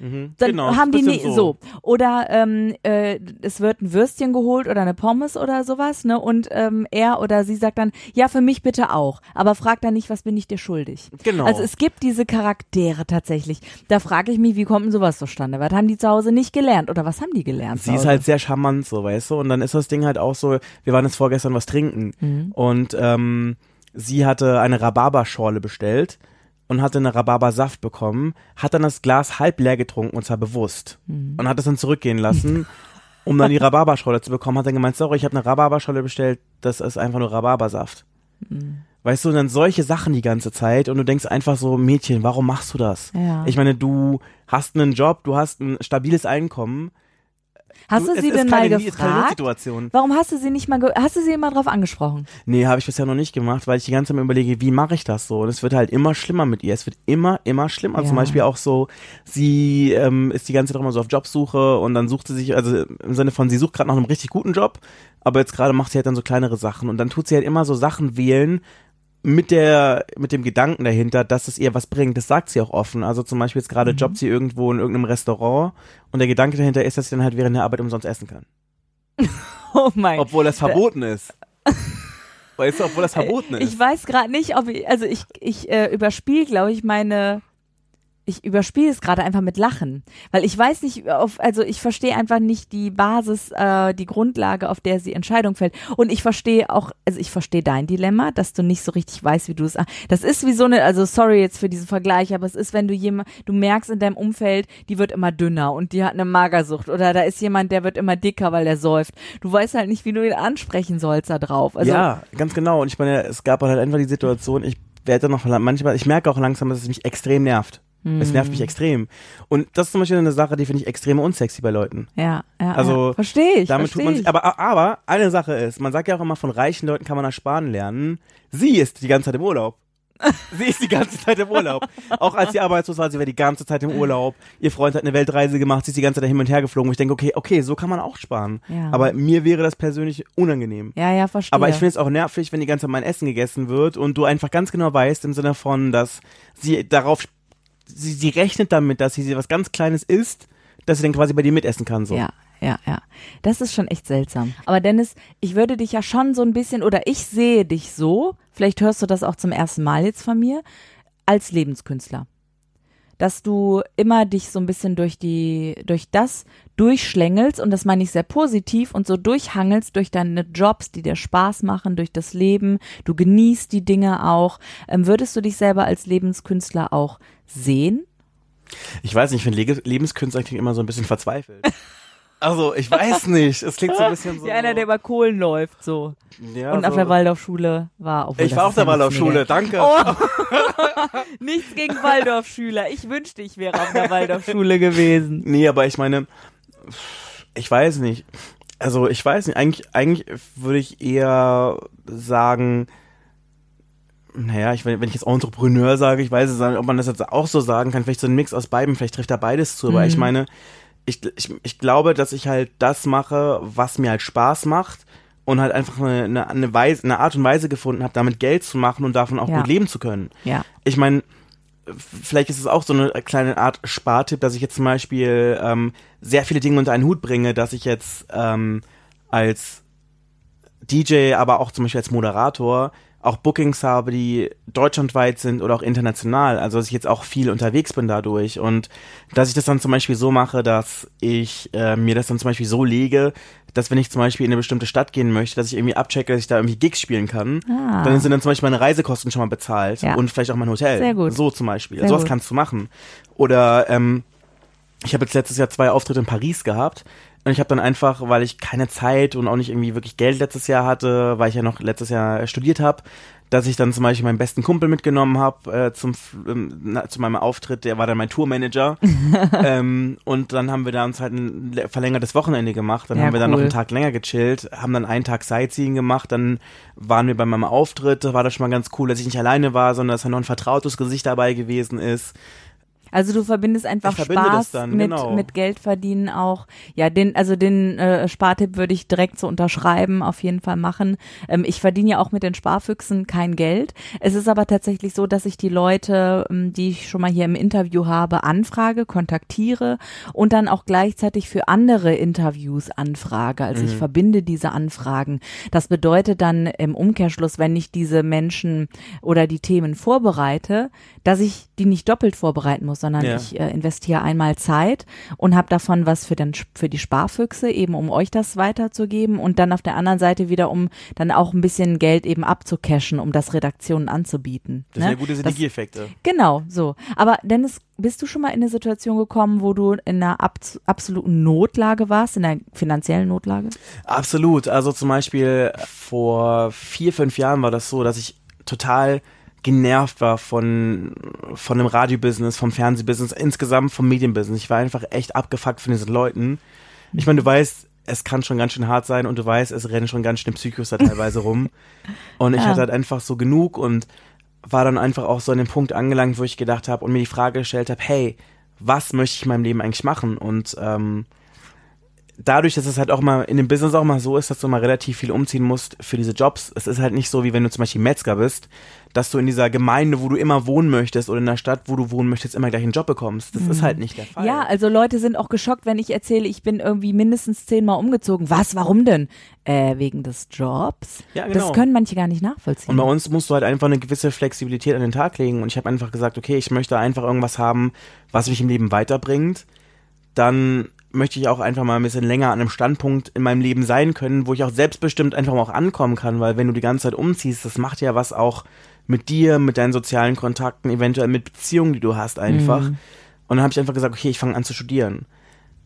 C: Mhm.
D: Dann
C: Genau,
D: haben die nie, so. Oder ähm, äh, es wird ein Würstchen geholt oder eine Pommes oder sowas, ne? Und ähm, er oder sie sagt dann, ja, für mich bitte auch. Aber fragt dann nicht, was bin ich dir schuldig?
C: Genau.
D: Also es gibt diese Charaktere tatsächlich. Da frage ich mich, wie kommt denn sowas zustande? Was haben die zu Hause nicht gelernt? Oder was haben die gelernt?
C: Sie ist halt sehr charmant, so, weißt du? Und dann ist das Ding halt auch so, wir waren jetzt vorgestern was trinken
D: Mhm.
C: und ähm, sie hatte eine Rhabarberschorle bestellt und hatte eine Rhabarbersaft bekommen, hat dann das Glas halb leer getrunken und zwar bewusst
D: Mhm.
C: und hat es dann zurückgehen lassen, um dann die [laughs] Rhabarberschorle zu bekommen, hat dann gemeint, sorry, ich habe eine Rhabarberschorle bestellt, das ist einfach nur Rhabarbersaft.
D: Mhm.
C: Weißt du, und dann solche Sachen die ganze Zeit und du denkst einfach so, Mädchen, warum machst du das?
D: Ja.
C: Ich meine, du hast einen Job, du hast ein stabiles Einkommen,
D: Hast du
C: es
D: sie denn mal gefragt? Warum hast du sie nicht mal, hast du sie mal drauf angesprochen?
C: Nee, habe ich bisher noch nicht gemacht, weil ich die ganze Zeit mir überlege, wie mache ich das so? Und es wird halt immer schlimmer mit ihr. Es wird immer, immer schlimmer.
D: Ja.
C: Zum Beispiel auch so, sie ähm, ist die ganze Zeit auch immer so auf Jobsuche und dann sucht sie sich, also im Sinne von, sie sucht gerade nach einem richtig guten Job, aber jetzt gerade macht sie halt dann so kleinere Sachen und dann tut sie halt immer so Sachen wählen, mit der, mit dem Gedanken dahinter, dass es ihr was bringt. Das sagt sie auch offen. Also zum Beispiel jetzt gerade jobbt sie irgendwo in irgendeinem Restaurant und der Gedanke dahinter ist, dass sie dann halt während der Arbeit umsonst essen kann. [laughs]
D: Oh mein
C: Obwohl das verboten ist. [laughs] Weißt du, obwohl das verboten ist.
D: Ich weiß gerade nicht, ob ich, also ich, ich äh, überspiele, glaube ich, meine, ich überspiele es gerade einfach mit Lachen, weil ich weiß nicht, auf, also ich verstehe einfach nicht die Basis, äh, die Grundlage, auf der die Entscheidung fällt. Und ich verstehe auch, also ich verstehe dein Dilemma, dass du nicht so richtig weißt, wie du es. Das ist wie so eine, also sorry jetzt für diesen Vergleich, aber es ist, wenn du jemand, du merkst in deinem Umfeld, die wird immer dünner und die hat eine Magersucht oder da ist jemand, der wird immer dicker, weil der säuft. Du weißt halt nicht, wie du ihn ansprechen sollst da drauf. Also,
C: ja, ganz genau. Und ich meine, es gab halt einfach die Situation, ich werde noch manchmal, ich merke auch langsam, dass es mich extrem nervt. Es nervt mich
D: Mhm.
C: extrem. Und das ist zum Beispiel eine Sache, die finde ich extrem unsexy bei Leuten.
D: Ja, ja.
C: Also,
D: ja. verstehe ich.
C: Damit
D: versteh
C: tut man
D: ich.
C: sich, aber, aber eine Sache ist, man sagt ja auch immer, von reichen Leuten kann man ersparen lernen. Sie ist die ganze Zeit im Urlaub. [laughs] Sie ist die ganze Zeit im Urlaub. Auch als sie arbeitslos war, sie war die ganze Zeit im Urlaub. Ihr Freund hat eine Weltreise gemacht, sie ist die ganze Zeit hin und her geflogen. Und ich denke, okay, okay, so kann man auch sparen.
D: Ja.
C: Aber mir wäre das persönlich unangenehm.
D: ja, ja, verstehe.
C: Aber ich finde es auch nervig, wenn die ganze Zeit mein Essen gegessen wird und du einfach ganz genau weißt, im Sinne von, dass sie darauf, sie, sie rechnet damit, dass sie was ganz Kleines isst, dass sie dann quasi bei dir mitessen kann. So.
D: Ja, ja, ja. Das ist schon echt seltsam. Aber Dennis, ich würde dich ja schon so ein bisschen, oder ich sehe dich so, vielleicht hörst du das auch zum ersten Mal jetzt von mir, als Lebenskünstler. Dass du immer dich so ein bisschen durch die, durch das durchschlängelst, und das meine ich sehr positiv, und so durchhangelst durch deine Jobs, die dir Spaß machen, durch das Leben. Du genießt die Dinge auch. Ähm, würdest du dich selber als Lebenskünstler auch sehen?
C: Ich weiß nicht, ich finde Le Lebenskünstler klingt immer so ein bisschen verzweifelt. [laughs] Also, ich weiß nicht. Es klingt so ein bisschen [laughs] so.
D: Wie einer, der über Kohlen läuft, so.
C: ja,
D: und
C: so.
D: auf der Waldorfschule war. Obwohl,
C: Ich war auf der Waldorfschule, danke.
D: Oh, [laughs] nichts gegen Waldorfschüler. Ich wünschte, ich wäre auf der Waldorfschule gewesen. [laughs]
C: Nee, aber ich meine, ich weiß nicht. Also, ich weiß nicht. Eigentlich, eigentlich würde ich eher sagen, naja, ich, wenn ich jetzt Entrepreneur sage, ich weiß nicht, ob man das jetzt auch so sagen kann, vielleicht so ein Mix aus beiden, vielleicht trifft da beides zu, aber ich meine, ich, ich, ich glaube, dass ich halt das mache, was mir halt Spaß macht und halt einfach eine, eine, eine, Weise, eine Art und Weise gefunden habe, damit Geld zu machen und davon auch
D: Ja.
C: gut leben zu können.
D: Ja.
C: Ich meine, vielleicht ist es auch so eine kleine Art Spartipp, dass ich jetzt zum Beispiel ähm, sehr viele Dinge unter einen Hut bringe, dass ich jetzt ähm, als DJ, aber auch zum Beispiel als Moderator auch Bookings habe, die deutschlandweit sind oder auch international. Also dass ich jetzt auch viel unterwegs bin dadurch und dass ich das dann zum Beispiel so mache, dass ich äh, mir das dann zum Beispiel so lege, dass wenn ich zum Beispiel in eine bestimmte Stadt gehen möchte, dass ich irgendwie abchecke, dass ich da irgendwie Gigs spielen kann,
D: Ah.
C: dann sind dann zum Beispiel meine Reisekosten schon mal bezahlt
D: Ja.
C: und vielleicht auch mein Hotel.
D: Sehr gut.
C: So zum Beispiel.
D: Sehr
C: Sowas
D: gut.
C: kannst du machen. Oder ähm, ich habe jetzt letztes Jahr zwei Auftritte in Paris gehabt. Und ich habe dann einfach, weil ich keine Zeit und auch nicht irgendwie wirklich Geld letztes Jahr hatte, weil ich ja noch letztes Jahr studiert habe, dass ich dann zum Beispiel meinen besten Kumpel mitgenommen habe äh, zum ähm, na, zu meinem Auftritt, der war dann mein Tourmanager. [laughs] ähm, und dann haben wir da uns halt ein verlängertes Wochenende gemacht. Dann
D: Ja,
C: haben wir dann noch
D: cool.
C: einen Tag länger gechillt, haben dann einen Tag Sightseeing gemacht, dann waren wir bei meinem Auftritt, da war das schon mal ganz cool, dass ich nicht alleine war, sondern dass da noch ein vertrautes Gesicht dabei gewesen ist.
D: Also du verbindest einfach
C: verbinde
D: Spaß
C: dann,
D: mit,
C: genau.
D: mit Geld verdienen auch. Ja, den, also den äh, Spartipp würde ich direkt so unterschreiben, auf jeden Fall machen. Ähm, ich verdiene ja auch mit den Sparfüchsen kein Geld. Es ist aber tatsächlich so, dass ich die Leute, ähm, die ich schon mal hier im Interview habe, anfrage, kontaktiere und dann auch gleichzeitig für andere Interviews anfrage. Also
C: Mhm.
D: ich verbinde diese Anfragen. Das bedeutet dann im Umkehrschluss, wenn ich diese Menschen oder die Themen vorbereite, dass ich die nicht doppelt vorbereiten muss, sondern
C: Ja.
D: ich äh, investiere einmal Zeit und habe davon was für, den, für die Sparfüchse, eben um euch das weiterzugeben und dann auf der anderen Seite wieder, um dann auch ein bisschen Geld eben abzucashen, um das Redaktionen anzubieten.
C: Das
D: ne?
C: sind ja gute Synergieeffekte.
D: Genau, so. Aber Dennis, bist du schon mal in eine Situation gekommen, wo du in einer abs absoluten Notlage warst, in einer finanziellen Notlage?
C: Absolut. Also zum Beispiel vor vier, fünf Jahren war das so, dass ich total genervt war von, von dem Radiobusiness, vom Fernsehbusiness, insgesamt vom Medienbusiness. Ich war einfach echt abgefuckt von diesen Leuten. Ich meine, du weißt, es kann schon ganz schön hart sein und du weißt, es rennen schon ganz schön Psychos da teilweise rum. [laughs] Und ich
D: Ja.
C: hatte halt einfach so genug und war dann einfach auch so an dem Punkt angelangt, wo ich gedacht habe und mir die Frage gestellt habe, hey, was möchte ich in meinem Leben eigentlich machen? Und ähm, dadurch, dass es halt auch mal in dem Business auch mal so ist, dass du mal relativ viel umziehen musst für diese Jobs, es ist halt nicht so, wie wenn du zum Beispiel Metzger bist, dass du in dieser Gemeinde, wo du immer wohnen möchtest oder in der Stadt, wo du wohnen möchtest, immer gleich einen Job bekommst. Das ist halt nicht der Fall.
D: Ja, also Leute sind auch geschockt, wenn ich erzähle, ich bin irgendwie mindestens zehnmal umgezogen. Was, warum denn? Äh, wegen des Jobs?
C: Ja, genau.
D: Das können manche gar nicht nachvollziehen.
C: Und bei uns musst du halt einfach eine gewisse Flexibilität an den Tag legen. Und ich habe einfach gesagt, okay, ich möchte einfach irgendwas haben, was mich im Leben weiterbringt. Dann möchte ich auch einfach mal ein bisschen länger an einem Standpunkt in meinem Leben sein können, wo ich auch selbstbestimmt einfach mal auch ankommen kann, weil wenn du die ganze Zeit umziehst, das macht ja was auch mit dir, mit deinen sozialen Kontakten, eventuell mit Beziehungen, die du hast einfach.
D: Mhm.
C: Und dann habe ich einfach gesagt, okay, ich fange an zu studieren.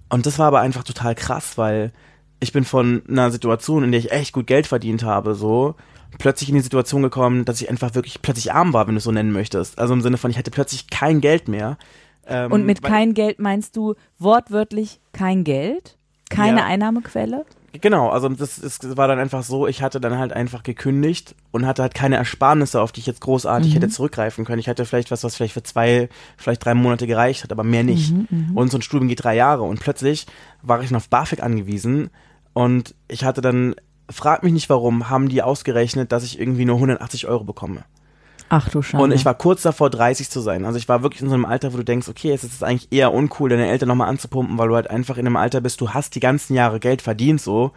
C: Und das war aber einfach total krass, weil ich bin von einer Situation, in der ich echt gut Geld verdient habe, so plötzlich in die Situation gekommen, dass ich einfach wirklich plötzlich arm war, wenn du es so nennen möchtest. Also im Sinne von, ich hatte plötzlich kein Geld mehr. Ähm,
D: Und mit kein Geld meinst du wortwörtlich kein Geld? Keine
C: Ja.
D: Einnahmequelle?
C: Genau, also das, das war dann einfach so, ich hatte dann halt einfach gekündigt und hatte halt keine Ersparnisse, auf die ich jetzt großartig hätte zurückgreifen können. Ich hatte vielleicht was, was vielleicht für zwei, vielleicht drei Monate gereicht hat, aber mehr nicht. und so ein Studium geht drei Jahre und plötzlich war ich noch auf BAföG angewiesen und ich hatte dann, frag mich nicht warum, haben die ausgerechnet, dass ich irgendwie nur 180 Euro bekomme.
D: Ach du Schande.
C: Und ich war kurz davor, 30 zu sein. Also ich war wirklich in so einem Alter, wo du denkst, okay, es ist eigentlich eher uncool, deine Eltern nochmal anzupumpen, weil du halt einfach in einem Alter bist, du hast die ganzen Jahre Geld verdient so.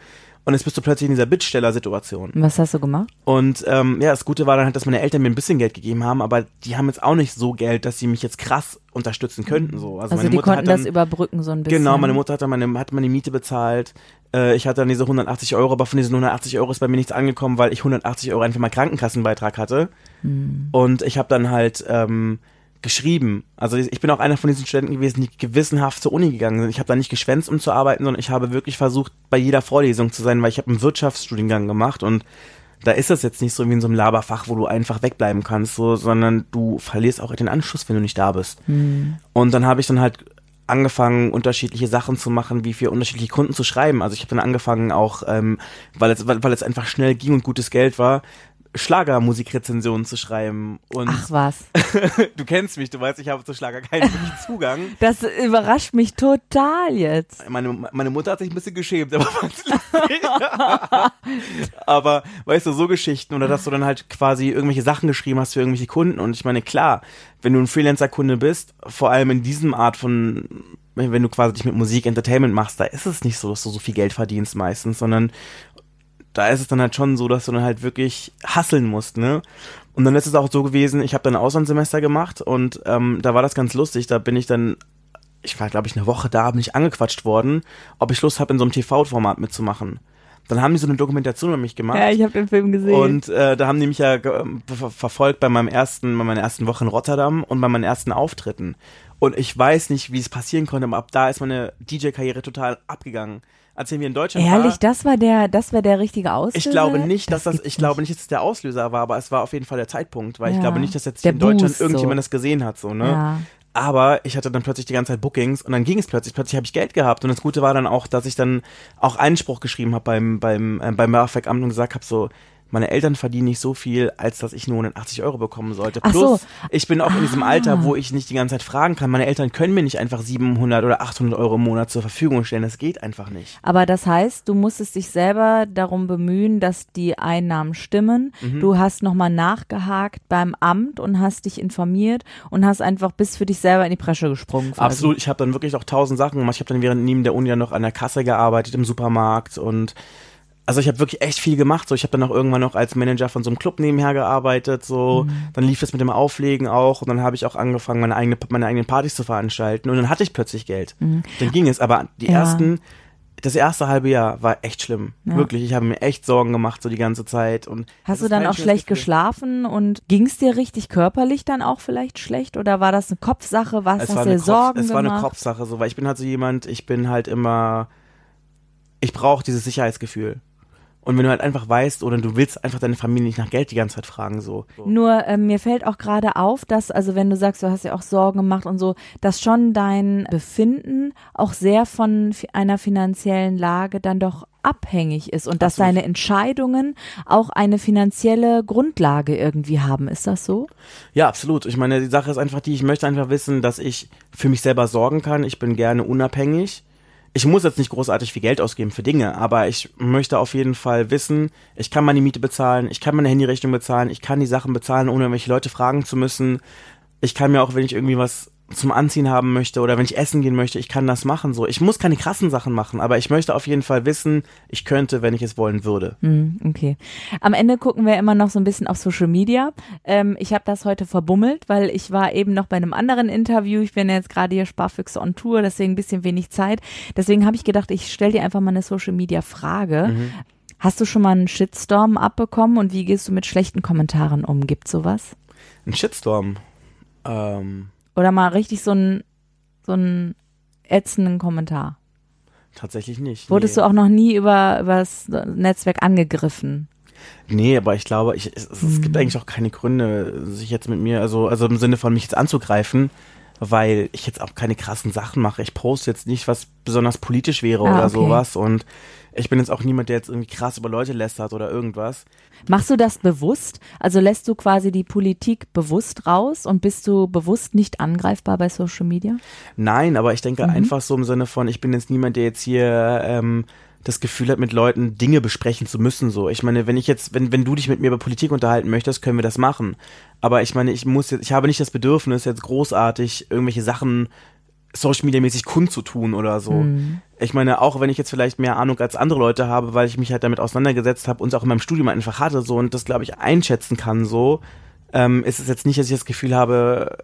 C: Und jetzt bist du plötzlich in dieser Bittsteller-Situation.
D: Was hast du gemacht?
C: Und ähm, ja, das Gute war dann halt, dass meine Eltern mir ein bisschen Geld gegeben haben, aber die haben jetzt auch nicht so Geld, dass sie mich jetzt krass unterstützen könnten. So.
D: Also,
C: meine
D: die
C: Mutter
D: konnten
C: dann,
D: das überbrücken so ein bisschen.
C: Genau, meine Mutter hat dann meine, hat meine Miete bezahlt. Äh, ich hatte dann diese 180 Euro, aber von diesen 180 Euro ist bei mir nichts angekommen, weil ich 180 Euro einfach mal Krankenkassenbeitrag hatte. Und ich habe dann halt ähm, geschrieben. Also ich bin auch einer von diesen Studenten gewesen, die gewissenhaft zur Uni gegangen sind. Ich habe da nicht geschwänzt, um zu arbeiten, sondern ich habe wirklich versucht, bei jeder Vorlesung zu sein, weil ich habe einen Wirtschaftsstudiengang gemacht und da ist das jetzt nicht so wie in so einem Laberfach, wo du einfach wegbleiben kannst, so, sondern du verlierst auch den Anschluss, wenn du nicht da bist. Und dann habe ich dann halt angefangen, unterschiedliche Sachen zu machen, wie für unterschiedliche Kunden zu schreiben. Also ich habe dann angefangen auch, ähm, weil, es, weil, weil es einfach schnell ging und gutes Geld war, Schlagermusikrezensionen zu schreiben. Und
D: Ach was. [laughs]
C: du kennst mich, du weißt, ich habe zu Schlager keinen [laughs] Zugang.
D: Das überrascht mich total jetzt.
C: Meine, meine Mutter hat sich ein bisschen geschämt, aber [laughs] aber weißt du, so Geschichten oder dass du dann halt quasi irgendwelche Sachen geschrieben hast für irgendwelche Kunden und ich meine, klar, wenn du ein Freelancer-Kunde bist, vor allem in diesem Art von, wenn du quasi dich mit Musik, Entertainment machst, da ist es nicht so, dass du so viel Geld verdienst meistens, sondern da ist es dann halt schon so, dass du dann halt wirklich hasseln musst, ne? Und dann ist es auch so gewesen, ich habe dann ein Auslandssemester gemacht und ähm, da war das ganz lustig, da bin ich dann, ich war glaube ich eine Woche da, bin ich angequatscht worden, ob ich Lust habe, in so einem TV-Format mitzumachen. Dann haben die so eine Dokumentation über mich gemacht.
D: Ja, ich habe den Film gesehen.
C: Und äh, da haben die mich ja ver verfolgt bei meinem ersten, bei meiner ersten Woche in Rotterdam und bei meinen ersten Auftritten. Und ich weiß nicht, wie es passieren konnte, aber ab da ist meine DJ-Karriere total abgegangen. Als wir in Deutschland
D: Ehrlich,
C: war,
D: das war der, das war der richtige Auslöser.
C: ich glaube nicht, dass das,
D: gibt's
C: ich glaube nicht, dass es der Auslöser war, aber es war auf jeden Fall der Zeitpunkt, weil ich
D: Ja.
C: glaube nicht, dass jetzt
D: Der
C: in Deutschland
D: Boost so.
C: irgendjemand das gesehen hat, so, ne?
D: Ja.
C: Aber ich hatte dann plötzlich die ganze Zeit Bookings und dann ging es plötzlich. Plötzlich habe ich Geld gehabt und das Gute war dann auch, dass ich dann auch Einspruch geschrieben habe beim beim äh, beim BAföG-Amt und gesagt habe so, meine Eltern verdienen nicht so viel, als dass ich nur 180 Euro bekommen sollte.
D: Ach
C: Plus,
D: so.
C: ich bin auch in diesem
D: Ah.
C: Alter, wo ich nicht die ganze Zeit fragen kann. Meine Eltern können mir nicht einfach 700 oder 800 Euro im Monat zur Verfügung stellen. Das geht einfach nicht.
D: Aber das heißt, du musstest dich selber darum bemühen, dass die Einnahmen stimmen.
C: Mhm.
D: Du hast nochmal nachgehakt beim Amt und hast dich informiert und hast einfach bis für dich selber in die Bresche gesprungen. quasi.
C: Absolut, ich habe dann wirklich auch tausend Sachen gemacht. Ich habe dann während neben der Uni ja noch an der Kasse gearbeitet im Supermarkt und also ich habe wirklich echt viel gemacht. So, ich habe dann auch irgendwann noch als Manager von so einem Club nebenher gearbeitet. So, dann lief es mit dem Auflegen auch und dann habe ich auch angefangen, meine eigene, meine eigenen Partys zu veranstalten und dann hatte ich plötzlich Geld. Dann ging es. Aber die
D: Ja.
C: ersten, das erste halbe Jahr war echt schlimm.
D: Ja.
C: Wirklich, ich habe mir echt Sorgen gemacht so die ganze Zeit und
D: Hast
C: das
D: du dann auch schlecht
C: Gefühl.
D: geschlafen und ging es dir richtig körperlich dann auch vielleicht schlecht oder war das eine Kopfsache? Was
C: es
D: hast du dir Sorgen
C: es war eine
D: gemacht?
C: Kopfsache, so, weil ich bin halt so jemand, ich bin halt immer, ich brauche dieses Sicherheitsgefühl. Und wenn du halt einfach weißt oder du willst einfach deine Familie nicht nach Geld die ganze Zeit fragen, so.
D: Nur ähm, mir fällt auch gerade auf, dass, also wenn du sagst, du hast ja auch Sorgen gemacht und so, dass schon dein Befinden auch sehr von einer finanziellen Lage dann doch abhängig ist und dass
C: Absolut.
D: deine Entscheidungen auch eine finanzielle Grundlage irgendwie haben. Ist das so?
C: Ja, absolut. Ich meine, die Sache ist einfach die, ich möchte einfach wissen, dass ich für mich selber sorgen kann. Ich bin gerne unabhängig. Ich muss jetzt nicht großartig viel Geld ausgeben für Dinge, aber ich möchte auf jeden Fall wissen, ich kann meine Miete bezahlen, ich kann meine Handyrechnung bezahlen, ich kann die Sachen bezahlen, ohne irgendwelche Leute fragen zu müssen. Ich kann mir auch, wenn ich irgendwie was zum Anziehen haben möchte oder wenn ich essen gehen möchte, ich kann das machen so. Ich muss keine krassen Sachen machen, aber ich möchte auf jeden Fall wissen, ich könnte, wenn ich es wollen würde.
D: Hm, okay. Am Ende gucken wir immer noch so ein bisschen auf Social Media. Ähm, ich habe das heute verbummelt, weil ich war eben noch bei einem anderen Interview. Ich bin jetzt gerade hier Sparfüchse on Tour, deswegen ein bisschen wenig Zeit. Deswegen habe ich gedacht, ich stelle dir einfach mal eine Social Media Frage.
C: Mhm.
D: Hast du schon mal einen Shitstorm abbekommen und wie gehst du mit schlechten Kommentaren um? Gibt sowas?
C: Ein Shitstorm. Ähm,
D: Oder mal richtig so einen so einen ätzenden Kommentar?
C: tatsächlich nicht.
D: Wurdest
C: nee.
D: du auch noch nie über, über das Netzwerk angegriffen?
C: Nee, aber ich glaube, ich, es, es
D: Mhm.
C: gibt eigentlich auch keine Gründe, sich jetzt mit mir, also, also im Sinne von mich jetzt anzugreifen, weil ich jetzt auch keine krassen Sachen mache. Ich poste jetzt nicht, was besonders politisch wäre
D: Ah,
C: oder
D: okay.
C: sowas und ich bin jetzt auch niemand, der jetzt irgendwie krass über Leute lästert oder irgendwas.
D: Machst du das bewusst? Also lässt du quasi die Politik bewusst raus und bist du bewusst nicht angreifbar bei Social Media?
C: Nein, aber ich denke
D: Mhm.
C: einfach so im Sinne von, ich bin jetzt niemand, der jetzt hier ähm, das Gefühl hat, mit Leuten Dinge besprechen zu müssen. So, ich meine, wenn ich jetzt, wenn wenn du dich mit mir über Politik unterhalten möchtest, können wir das machen. Aber ich meine, ich muss jetzt, ich habe nicht das Bedürfnis, jetzt großartig irgendwelche Sachen Social Media mäßig kundzutun oder so.
D: Mhm.
C: Ich meine, auch wenn ich jetzt vielleicht mehr Ahnung als andere Leute habe, weil ich mich halt damit auseinandergesetzt habe und es auch in meinem Studium einfach hatte so und das glaube ich einschätzen kann so, ähm, ist es jetzt nicht, dass ich das Gefühl habe,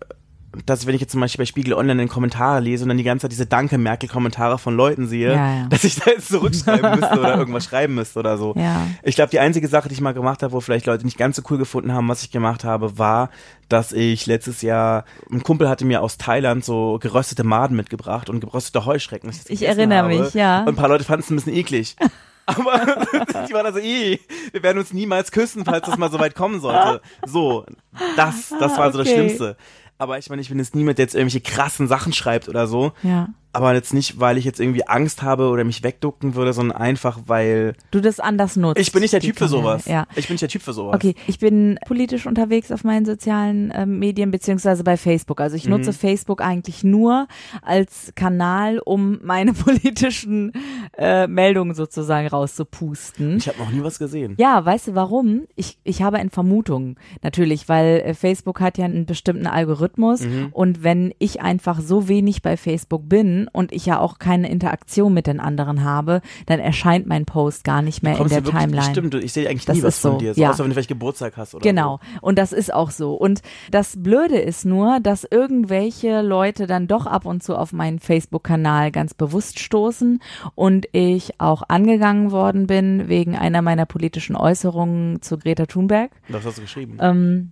C: dass wenn ich jetzt zum Beispiel bei Spiegel Online einen Kommentar lese und dann die ganze Zeit diese Danke Merkel-Kommentare von Leuten sehe,
D: Ja, ja.
C: dass ich da jetzt zurückschreiben [laughs] müsste oder irgendwas schreiben müsste oder so.
D: Ja.
C: Ich glaube, die einzige Sache, die ich mal gemacht habe, wo vielleicht Leute nicht ganz so cool gefunden haben, was ich gemacht habe, war, dass ich letztes Jahr, ein Kumpel hatte mir aus Thailand so geröstete Maden mitgebracht und geröstete Heuschrecken. das
D: Ich
C: gegessen
D: erinnere
C: habe.
D: mich, ja.
C: Und ein paar Leute fanden es ein bisschen eklig. [laughs] Aber [laughs] die waren also, "Ih, wir werden uns niemals küssen, falls das mal so weit kommen sollte. So, das, das war so das
D: Okay.
C: Schlimmste. Aber ich meine, ich bin jetzt niemand, der jetzt irgendwelche krassen Sachen schreibt oder so.
D: Ja.
C: Aber jetzt nicht, weil ich jetzt irgendwie Angst habe oder mich wegducken würde, sondern einfach, weil
D: Du das anders nutzt.
C: ich bin nicht der Typ für sowas.
D: Ja.
C: Ich bin nicht der Typ für sowas.
D: Okay, ich bin politisch unterwegs auf meinen sozialen ähm, Medien beziehungsweise bei Facebook. Also
C: Mhm.
D: ich nutze Facebook eigentlich nur als Kanal, um meine [laughs] politischen äh, Meldungen sozusagen rauszupusten.
C: Ich habe noch nie was gesehen.
D: Ja, weißt du warum? Ich, ich habe eine Vermutung, natürlich, weil äh, Facebook hat ja einen bestimmten Algorithmus
C: Mhm.
D: und wenn ich einfach so wenig bei Facebook bin und ich ja auch keine Interaktion mit den anderen habe, dann erscheint mein Post gar nicht mehr in der
C: wirklich,
D: Timeline.
C: Stimmt, du- ich sehe eigentlich
D: Das
C: nie was
D: ist
C: von
D: so,
C: dir, so,
D: ja.
C: außer wenn du vielleicht Geburtstag hast oder
D: Genau. Und das ist auch so. Und das Blöde ist nur, dass irgendwelche Leute dann doch ab und zu auf meinen Facebook-Kanal ganz bewusst stoßen und ich auch angegangen worden bin wegen einer meiner politischen Äußerungen zu Greta Thunberg.
C: so. Was hast du geschrieben?
D: Ähm,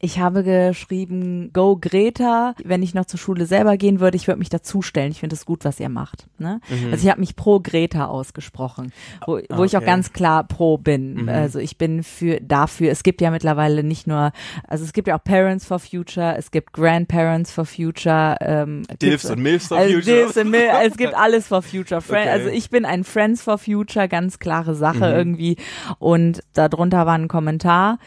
D: ich habe geschrieben, Go Greta. Wenn ich noch zur Schule selber gehen würde, ich würde mich dazustellen. Ich finde es gut, was ihr macht. Ne? Also ich habe mich pro Greta ausgesprochen, wo, wo ich auch
C: Okay.
D: ganz klar pro bin.
C: Mhm.
D: Also ich bin für dafür. Es gibt ja mittlerweile nicht nur, also es gibt ja auch Parents for Future, es gibt Grandparents for Future, ähm,
C: Dilfs und Milfs for
D: also
C: Future.
D: Dilfs und Mil es gibt [laughs] alles for Future. Friend,
C: Okay.
D: Also ich bin ein Friends for Future, ganz klare Sache
C: Mhm.
D: irgendwie. Und darunter war ein Kommentar,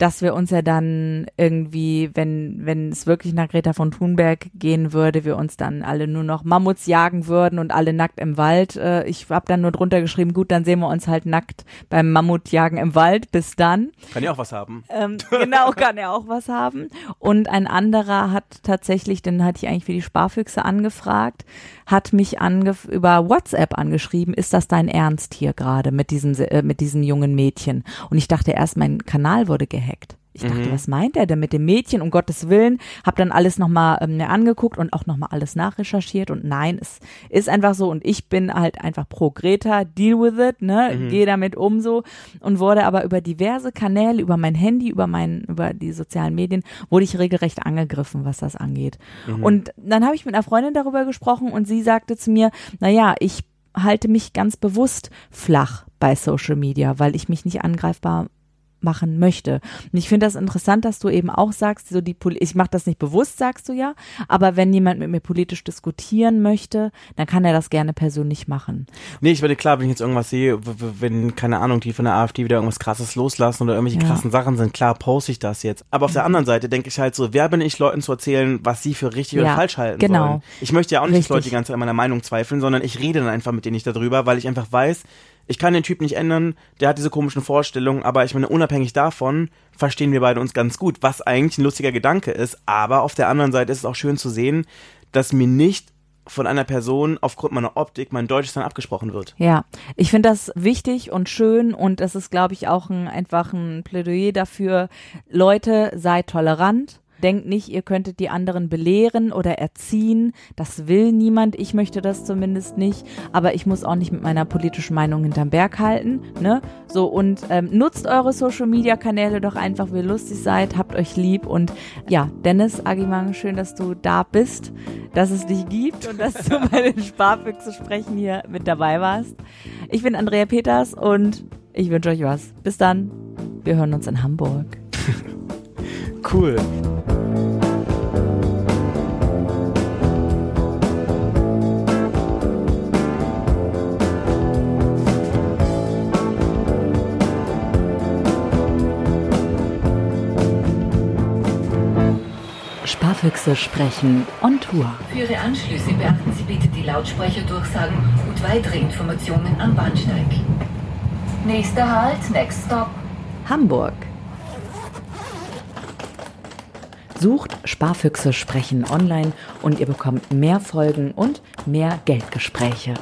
D: dass wir uns ja dann irgendwie, wenn, wenn es wirklich nach Greta von Thunberg gehen würde, wir uns dann alle nur noch Mammuts jagen würden und alle nackt im Wald. Äh, Ich habe dann nur drunter geschrieben, gut, dann sehen wir uns halt nackt beim Mammutjagen im Wald. Bis dann.
C: Kann ja auch was haben.
D: Ähm, genau, kann er auch was haben. Und ein anderer hat tatsächlich, den hatte ich eigentlich für die Sparfüchse angefragt, hat mich angef über WhatsApp angeschrieben, ist das dein Ernst hier gerade mit diesem, äh, mit diesem jungen Mädchen? Und ich dachte erst, mein Kanal wurde gehackt. Ich dachte,
C: Mhm.
D: was meint er denn mit dem Mädchen? Um Gottes Willen. Hab dann alles nochmal ähm, mir angeguckt und auch nochmal alles nachrecherchiert. Und nein, es ist einfach so. Und ich bin halt einfach pro Greta, deal with it, ne?
C: Mhm.
D: Geh damit um so. Und wurde aber über diverse Kanäle, über mein Handy, über mein, über die sozialen Medien, wurde ich regelrecht angegriffen, was das angeht.
C: Mhm.
D: Und dann habe ich mit einer Freundin darüber gesprochen und sie sagte zu mir, na ja, ich halte mich ganz bewusst flach bei Social Media, weil ich mich nicht angreifbar machen möchte. Und ich finde das interessant, dass du eben auch sagst, so die Poli ich mache das nicht bewusst, sagst du ja, aber wenn jemand mit mir politisch diskutieren möchte, dann kann er das gerne persönlich machen.
C: Nee, ich würde klar, wenn ich jetzt irgendwas sehe, wenn, keine Ahnung, die von der AfD wieder irgendwas krasses loslassen oder irgendwelche ja. krassen Sachen sind, klar poste ich das jetzt. Aber auf der anderen Seite denke ich halt so, wer bin ich, Leuten zu erzählen, was sie für richtig ja, oder falsch halten genau. sollen. Ich möchte ja auch nicht, dass Leute die ganze Zeit an meiner Meinung zweifeln, sondern ich rede dann einfach mit denen nicht darüber, weil ich einfach weiß, ich kann den Typ nicht ändern, der hat diese komischen Vorstellungen, aber ich meine, unabhängig davon verstehen wir beide uns ganz gut, was eigentlich ein lustiger Gedanke ist. Aber auf der anderen Seite ist es auch schön zu sehen, dass mir nicht von einer Person aufgrund meiner Optik mein Deutsch dann abgesprochen wird.
D: Ja, ich finde das wichtig und schön und das ist, glaube ich, auch ein, einfach ein Plädoyer dafür. Leute, seid tolerant Denkt nicht, ihr könntet die anderen belehren oder erziehen. Das will niemand. Ich möchte das zumindest nicht. Aber ich muss auch nicht mit meiner politischen Meinung hinterm Berg halten. Ne? So und ähm, nutzt eure Social Media Kanäle doch einfach, wie ihr lustig seid. Habt euch lieb und ja, Dennis Agimang, schön, dass du da bist, dass es dich gibt und dass du [laughs] bei den Sparfüchse sprechen hier mit dabei warst. Ich bin Andrea Peters und ich wünsche euch was. Bis dann. Wir hören uns in Hamburg. [laughs]
C: cool.
A: Sparfüchse sprechen on Tour.
B: Für Ihre Anschlüsse beachten Sie bitte die Lautsprecherdurchsagen und weitere Informationen am Bahnsteig. Nächster Halt, next stop.
A: Hamburg. Sucht Sparfüchse sprechen online und ihr bekommt mehr Folgen und mehr Geldgespräche.